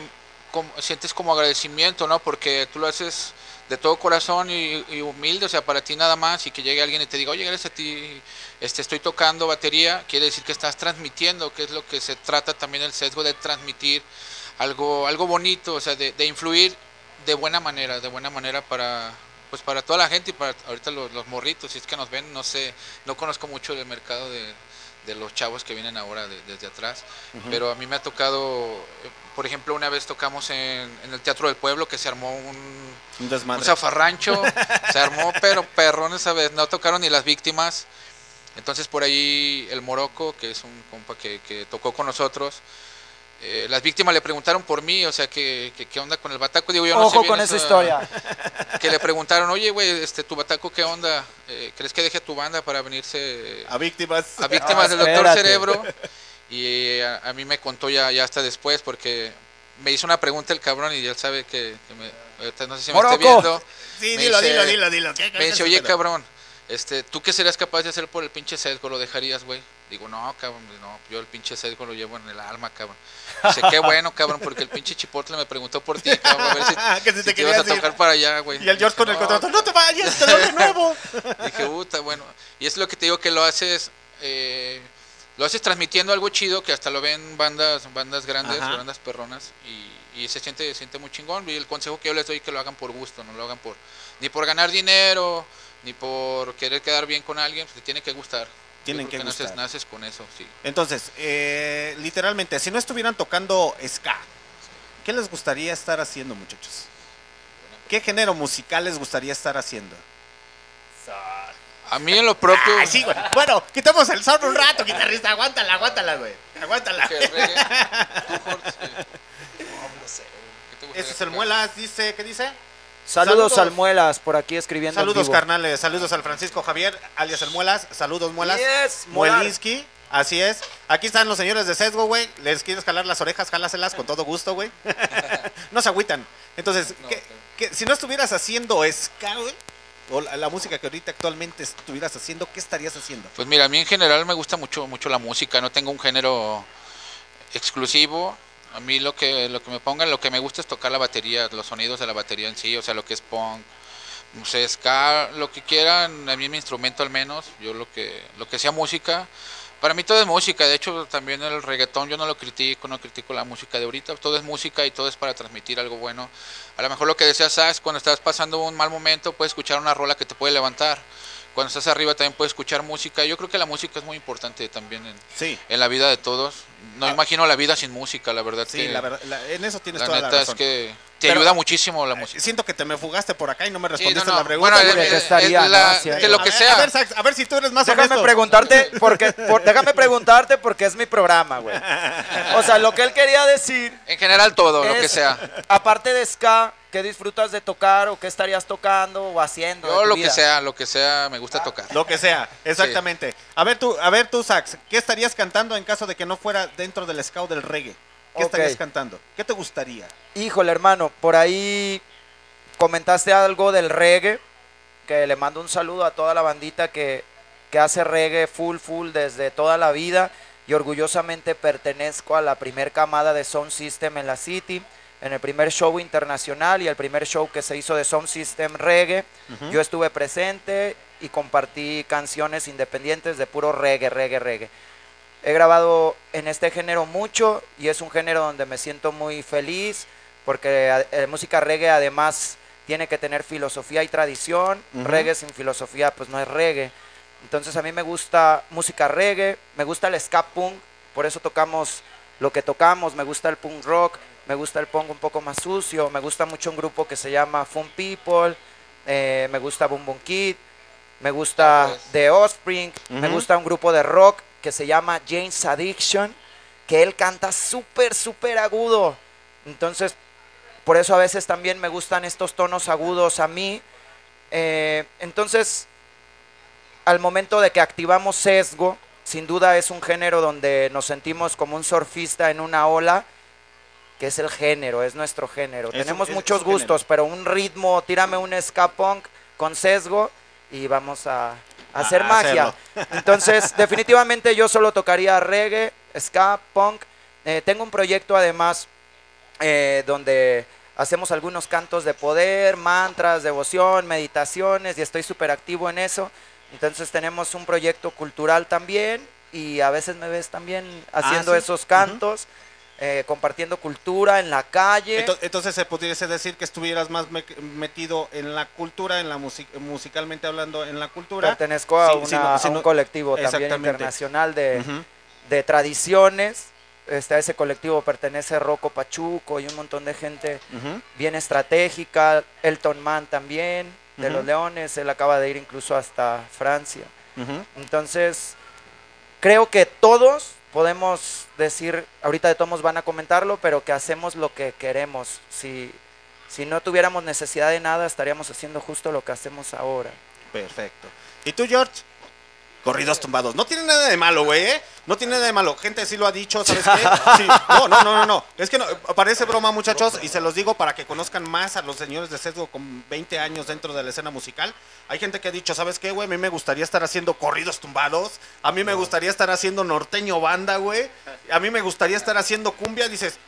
como, sientes como agradecimiento, ¿no? Porque tú lo haces de todo corazón y, humilde, o sea, para ti nada más, y que llegue alguien y te diga, oye, gracias a ti este, estoy tocando batería, quiere decir que estás transmitiendo, que es lo que se trata también el sesgo de transmitir algo, algo bonito, o sea, de, de influir de buena manera, de buena manera para pues para toda la gente y para ahorita los, los morritos, si es que nos ven, no sé, no conozco mucho el mercado de, de los chavos que vienen ahora de- desde atrás, Ujú. pero a mí me ha tocado, eh, por ejemplo, una vez tocamos en, en el Teatro del Pueblo que se armó un, Un desmadre. un zafarrancho, se armó, pero perrón esa vez, no tocaron ni las víctimas. Entonces por ahí el Morocco, que es un compa que, que tocó con nosotros, eh, las víctimas le preguntaron por mí, o sea, que, que- qué onda con el bataco. Digo, yo no sé Ojo bien con esa historia. Que le preguntaron, oye, güey, este, tu bataco, ¿qué onda? Eh, ¿Crees que deje tu banda para venirse A víctimas. a víctimas Ah, del doctor espérate. Cerebro? Y a, a mí me contó ya, ya hasta después, porque me hizo una pregunta el cabrón y él sabe que, que me, ahorita no sé si me esté Moroco. viendo. Sí, Me dilo, dice- dilo, dilo, dilo. ¿Qué- qué- Me qué dice, oye, cabrón, este, ¿tú qué serías capaz de hacer por el pinche sesgo? ¿Lo dejarías, güey? Digo, no, cabrón, no, yo el pinche sesgo lo llevo en el alma, cabrón. Dice, qué bueno, cabrón, porque el pinche chipotle me preguntó por ti, cabrón, a ver si, Que si si te te ibas a ir. tocar para allá, güey. Y el George con el contrato, no te vayas, te doy de nuevo. Dije, puta, bueno. Y es lo que te digo que lo haces, eh, lo haces transmitiendo algo chido que hasta lo ven bandas, bandas grandes, Ajá. bandas perronas y, y se siente, se siente muy chingón. Y el consejo que yo les doy es que lo hagan por gusto, no lo hagan por ni por ganar dinero, ni por querer quedar bien con alguien, pues te tiene que gustar. Tienen creo que naces, gustar. naces con eso, sí. Entonces, eh, literalmente, si no estuvieran tocando ska, ¿qué les gustaría estar haciendo, muchachos? ¿Qué género musical les gustaría estar haciendo? A mí en lo propio. Sí, güey. Bueno, quitamos el son un rato, guitarrista. Aguántala, aguántala, güey. Aguántala. Que reggae. Tú, Jorge, sí. No, no sé. ¿Qué te ese es el Muelas, dice, ¿qué dice? Saludos, Saludos. al Muelas por aquí escribiendo. en Saludos, carnales. Saludos al Francisco Javier, alias el Muelas. Saludos, Muelas. Yes, Muelas. Muelinsky. Así es. Aquí están los señores de sesgo, güey. Les quieres jalar las orejas, jálaselas con todo gusto, güey. no se agüitan. Entonces, ¿qué- qué- si no estuvieras haciendo ska, güey, o la, la música que ahorita actualmente estuvieras haciendo, ¿qué estarías haciendo? Pues mira, a mí en general me gusta mucho mucho la música, no tengo un género exclusivo. A mí lo que lo que me pongan, lo que me gusta es tocar la batería, los sonidos de la batería en sí, o sea, lo que es punk, no sé, ska, lo que quieran, a mí mi instrumento al menos, yo lo que lo que sea música, para mí todo es música, de hecho también el reggaetón yo no lo critico, no critico la música de ahorita, todo es música y todo es para transmitir algo bueno. A lo mejor lo que deseas es cuando estás pasando un mal momento, puedes escuchar una rola que te puede levantar. Cuando estás arriba también puedes escuchar música. Yo creo que la música es muy importante también en, Sí. en la vida de todos. No imagino la vida sin música, la verdad Sí, que la verdad, la- en eso tienes la toda la neta es razón. que te Pero- ayuda muchísimo la música. Siento que te me fugaste por acá y no me Sí, respondiste no, no. la pregunta. Bueno, eh, eh, eh, la- que lo A que ver. A ver, a ver si tú eres más Déjame honesto. preguntarte, porque, por- déjame preguntarte porque es mi programa, güey. O sea, lo que él quería decir. En general todo, lo que sea. Aparte de ska, ¿qué disfrutas de tocar o qué estarías tocando o haciendo? de Yo lo que sea, lo que sea me gusta tocar. Lo que sea, exactamente. A ver tú, a ver tú, Sax, ¿qué estarías cantando en caso de que no fuera dentro del ska o del reggae? ¿Qué estarías cantando? ¿Qué te gustaría? Híjole, hermano, por ahí comentaste algo del reggae, que le mando un saludo a toda la bandita que, que hace reggae full, full desde toda la vida y orgullosamente pertenezco a la primer camada de Sound System en la City, en el primer show internacional y el primer show que se hizo de Sound System reggae. Ujú. Yo estuve presente y compartí canciones independientes de puro reggae, reggae, reggae. He grabado en este género mucho y es un género donde me siento muy feliz porque a- eh, música reggae además tiene que tener filosofía y tradición. Reggae sin filosofía pues no es reggae. Entonces a mí me gusta música reggae, me gusta el ska punk, por eso tocamos lo que tocamos, me gusta el punk rock, me gusta el punk un poco más sucio, me gusta mucho un grupo que se llama Fun People, eh, me gusta Boom Boom Kid, me gusta The Offspring, me gusta un grupo de rock que se llama James Addiction, que él canta súper, súper agudo. Entonces, por eso a veces también me gustan estos tonos agudos a mí. Eh, entonces, al momento de que activamos sesgo, sin duda es un género donde nos sentimos como un surfista en una ola, que es el género, es nuestro género. Es Tenemos es- muchos es un género. gustos, pero un ritmo, tírame un ska punk con sesgo y vamos a, a hacer magia. hacerlo. Entonces, definitivamente yo solo tocaría reggae, ska, punk. Eh, tengo un proyecto además eh, donde hacemos algunos cantos de poder, mantras, devoción, meditaciones y estoy súper activo en eso. Entonces tenemos un proyecto cultural también y a veces me ves también haciendo sí. esos cantos, eh, compartiendo cultura en la calle. Ento- Entonces se pudiese decir que estuvieras más me- metido en la cultura, en la music- musicalmente hablando, en la cultura. Pertenezco a, Sí, una- sí, no- a un colectivo también internacional de, Ujú. de tradiciones. Este, a ese colectivo pertenece Rocco Pachuco y un montón de gente bien estratégica. Elton Man también, de los Leones. Él acaba de ir incluso hasta Francia. Entonces, creo que todos podemos decir, ahorita de todos van a comentarlo, pero que hacemos lo que queremos. Si, si no tuviéramos necesidad de nada, estaríamos haciendo justo lo que hacemos ahora. Perfecto. ¿Y tú, George? Corridos tumbados. No tiene nada de malo, güey, ¿eh? No tiene nada de malo. Gente sí lo ha dicho, ¿sabes qué? Sí. No, no, no, no, no. Es que no, parece broma, muchachos, y se los digo para que conozcan más a los señores de sesgo con 20 años dentro de la escena musical. Hay gente que ha dicho, ¿sabes qué, güey? A mí me gustaría estar haciendo corridos tumbados. A mí me gustaría estar haciendo norteño banda, güey. A mí me gustaría estar haciendo cumbia. Dices,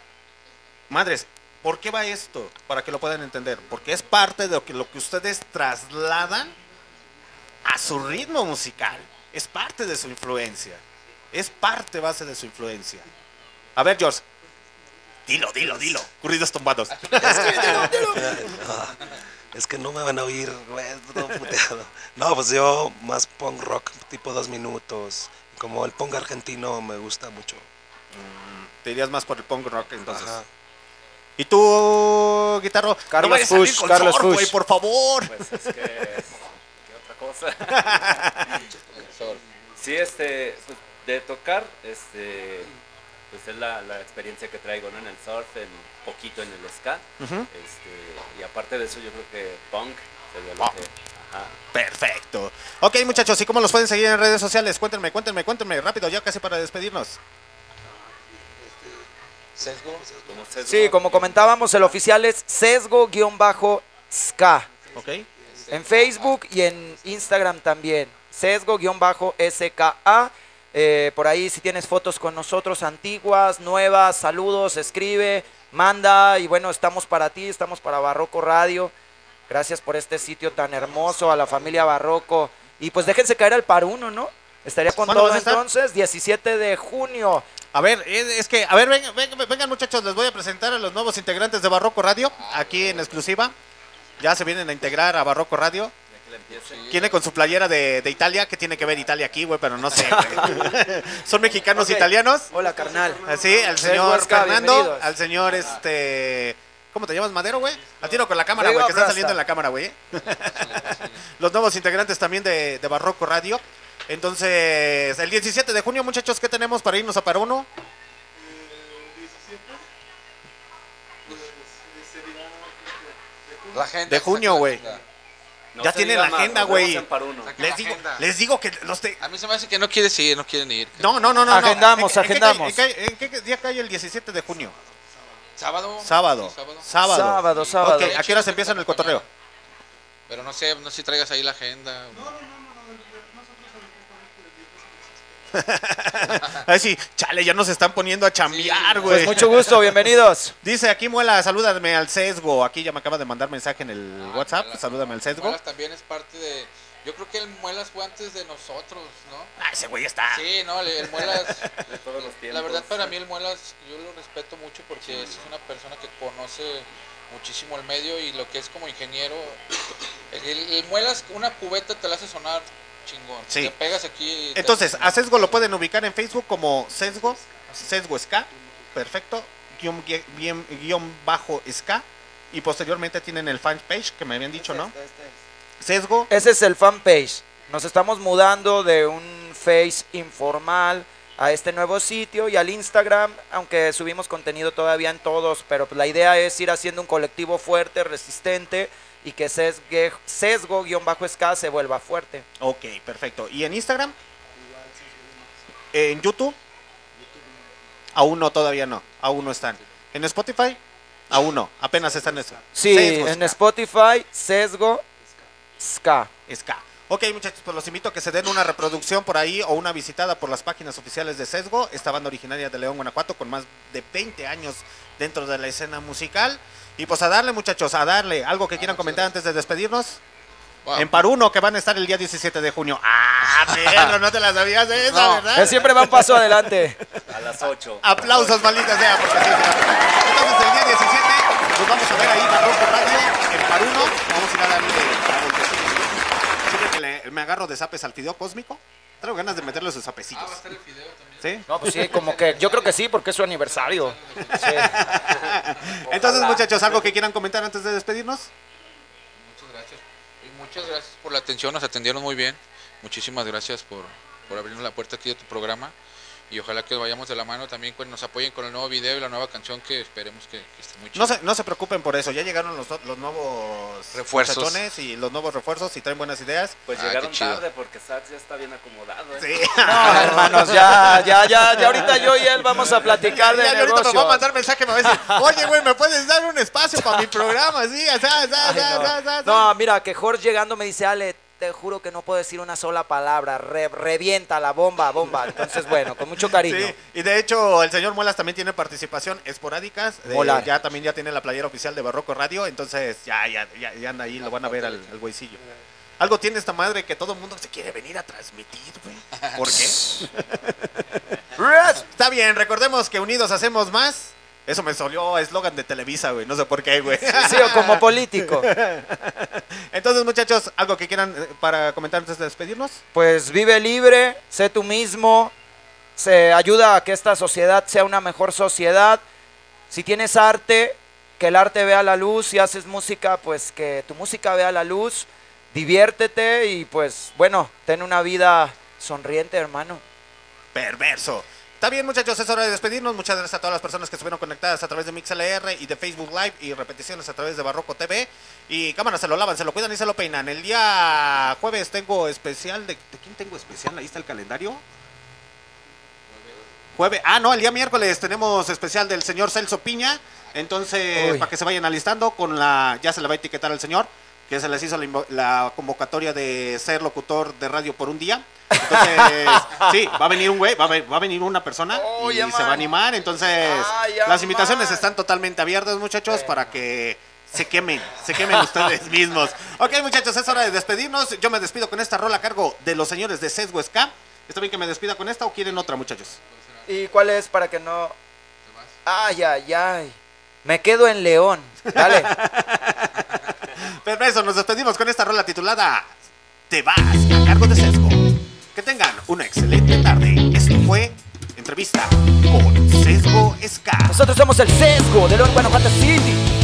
madres, ¿por qué va esto? Para que lo puedan entender. Porque es parte de lo que, lo que ustedes trasladan a su ritmo musical. Es parte de su influencia. Es parte base de su influencia. A ver, George. Dilo, dilo, dilo. Corridos tumbados. No, es que no me van a oír, güey, todo puteado. No, pues yo más punk rock, tipo dos minutos. Como el punk argentino me gusta mucho. Te irías más por el punk rock entonces. ¿Y tú, guitarro? Carlos no vayas a salir Fuchs, con Carlos Fuchs. por favor. Pues es que. ¿Qué otra cosa? sí, este. pues, de tocar, este. pues es la, la experiencia que traigo, ¿no? En el surf, en poquito en el ska. Este, y aparte de eso, yo creo que punk sería lo que... Ajá. Perfecto. Ok, muchachos, ¿y cómo los pueden seguir en redes sociales? Cuéntenme, cuéntenme, cuéntenme, rápido, ya casi para despedirnos. Como sesgo. Sí, como comentábamos, el oficial es sesgo-ska. Ok. En Facebook y en Instagram también. Sesgo-SKA. Eh, por ahí si tienes fotos con nosotros, antiguas, nuevas, saludos, escribe, manda. Y bueno, estamos para ti, estamos para Barroco Radio. Gracias por este sitio tan hermoso, a la familia Barroco. Y pues déjense caer al par uno, ¿no? Estaría con ¿Cuándo todo entonces, 17 de junio. A ver, es, es que, a ver, vengan, vengan, vengan, muchachos, les voy a presentar a los nuevos integrantes de Barroco Radio, aquí en exclusiva. Ya se vienen a integrar a Barroco Radio. Viene con su playera de, de Italia, que tiene que ver Italia aquí, güey, pero no sé, güey. Son mexicanos italianos. Hola, carnal. Así, al Sesgo señor Fernando, bienvenidos. al señor este... ¿Cómo te llamas, Madero, güey? Al tiro con la cámara, güey, que está saliendo en la cámara, güey. Los nuevos integrantes también de, de Barroco Radio. Entonces, el 17 de junio, muchachos, ¿qué tenemos para irnos a Paruno? La agenda. De junio, güey. No ya se tiene diga la más, agenda, güey. en. Les digo, les digo que los te... A mí se me hace que no quieres ir, no quieren ir. No, no, no, no. no. Agendamos, ¿En en qué agendamos. ¿En qué, en qué día cae el 17 de junio? ¿Sábado? Sábado. Sábado. Sábado. Sábado, sábado. Ok, ¿a qué horas empiezan el cotorreo? Pero no sé, no sé si traigas ahí la agenda. Ay, sí, chale, ya nos están poniendo a chambear, güey. Pues mucho gusto, bienvenidos. Dice aquí Muela, salúdame al sesgo. Aquí ya me acaba de mandar mensaje en el WhatsApp. Muelas- Salúdame al sesgo. Muelas también es parte de. Yo creo que el Muelas fue antes de nosotros, ¿no? Ah, ese güey está. Sí, no, el, el Muelas. De todos los tiempos. La verdad, para mí, el Muelas, yo lo respeto mucho porque es una persona que conoce muchísimo el medio y lo que es como ingeniero. El, el- el Muelas, una cubeta te la hace sonar chingón. Sí. Te pegas aquí. y te Entonces, a sesgo lo pueden ubicar en Facebook como sesgo, sesgo ska, perfecto, guion, guión- guión- bajo ska. Y posteriormente tienen el fan page que me habían dicho, ¿no? Sesgo. Ese es el fanpage. Nos estamos mudando de un face informal a este nuevo sitio y al Instagram, aunque subimos contenido todavía en todos, pero pues la idea es ir haciendo un colectivo fuerte, resistente y que sesgue- sesgo-ska se vuelva fuerte. Ok, perfecto. ¿Y en Instagram? ¿En YouTube? Aún no, todavía no. Aún no están. ¿En Spotify? Aún no. Apenas están eso. Sí, Sesgo en Ska. Spotify, sesgo ska. Ska. Ok, muchachos, pues los invito a que se den una reproducción por ahí o una visitada por las páginas oficiales de Sesgo, esta banda originaria de León, Guanajuato, con más de 20 años dentro de la escena musical. Y pues a darle, muchachos, a darle. ¿Algo que quieran comentar antes de despedirnos? Wow. En Paruno, que van a estar el día 17 de junio. ¡Ah, perro! No te la sabías de esa, No. ¿verdad? Él siempre va un paso adelante. A las 8. Aplausos, maldita sea, porque así será. Entonces, el día 17, nos vamos a ver ahí Barroco Radio en Paruno. Vamos a ir a darle que le- me agarro de zapes al fideo cósmico, traigo ganas de meterle sus Ah, zapecitos. va a estar el video también. ¿Sí? No, pues sí, como que yo creo que sí, porque es su aniversario. Sí. Entonces, muchachos, ¿algo que quieran comentar antes de despedirnos? Muchas gracias. Y muchas gracias por la atención, nos atendieron muy bien. Muchísimas gracias por, por abrirnos la puerta aquí de tu programa. Y ojalá que vayamos de la mano también, pues nos apoyen con el nuevo video y la nueva canción que esperemos que, que esté muy No chida. se, no se preocupen por eso, ya llegaron los, los nuevos Refuerzos. y los nuevos refuerzos y traen buenas ideas. Pues Ah, llegaron chido. tarde porque Sax ya está bien acomodado. ¿eh? Sí. No, hermanos, ya, ya, ya, ya ahorita yo y él vamos a platicar de Ya, ya ahorita me va a mandar mensaje, me va a decir, oye, güey, ¿me puedes dar un espacio para mi programa? Sí, así, así, así, Ay, no. No, mira, que Jorge llegando me dice, Ale, te juro que no puedo decir una sola palabra, re- revienta la bomba, bomba. Entonces, bueno, con mucho cariño. Sí, y de hecho el señor Muelas también tiene participación esporádicas. de- Hola. ya también ya tiene la playera oficial de Barroco Radio, entonces ya, ya, ya, ya anda ahí, lo van a ver al, al güeycillo. Algo tiene esta madre que todo el mundo se quiere venir a transmitir, güey. ¿Por qué? Está bien, recordemos que unidos hacemos más. Eso me salió eslogan de Televisa, güey. No sé por qué, güey. Sí, o como político. Entonces, muchachos, algo que quieran eh, para comentar antes de despedirnos. Pues vive libre, sé tú mismo, se ayuda a que esta sociedad sea una mejor sociedad. Si tienes arte, que el arte vea la luz. Si haces música, pues que tu música vea la luz. Diviértete y pues bueno, ten una vida sonriente, hermano. Perverso. Está bien, muchachos, es hora de despedirnos. Muchas gracias a todas las personas que estuvieron conectadas a través de MixLR y de Facebook Live y repeticiones a través de Barroco TV. Y cámaras, se lo lavan, se lo cuidan y se lo peinan. El día jueves tengo especial. ¿De, de quién tengo especial? Ahí está el calendario. Jueves. Ah, no, el día miércoles tenemos especial del señor Celso Piña. Entonces, para que se vayan alistando con la. Ya se le va a etiquetar al señor. Que se les hizo la, convocatoria de ser locutor de radio por un día. Entonces, sí, va a venir un güey, va a, ve- va a venir una persona y se va a animar. Entonces, las invitaciones están totalmente abiertas, muchachos, para que se quemen, se quemen ustedes mismos. Ok, muchachos, es hora de despedirnos. Yo me despido con esta rola a cargo de los señores de Sesgo Ska. ¿Está bien que me despida con esta o quieren otra, muchachos? ¿Y cuál es para que no.? Ay, ay, ay. Me quedo en León. Dale. Perfecto, nos despedimos con esta rola titulada Te vas a cargo de Sesgo. Que tengan una excelente tarde. Esto fue entrevista con Sesgo Ska. Nosotros somos el sesgo de León, Guanajuato City.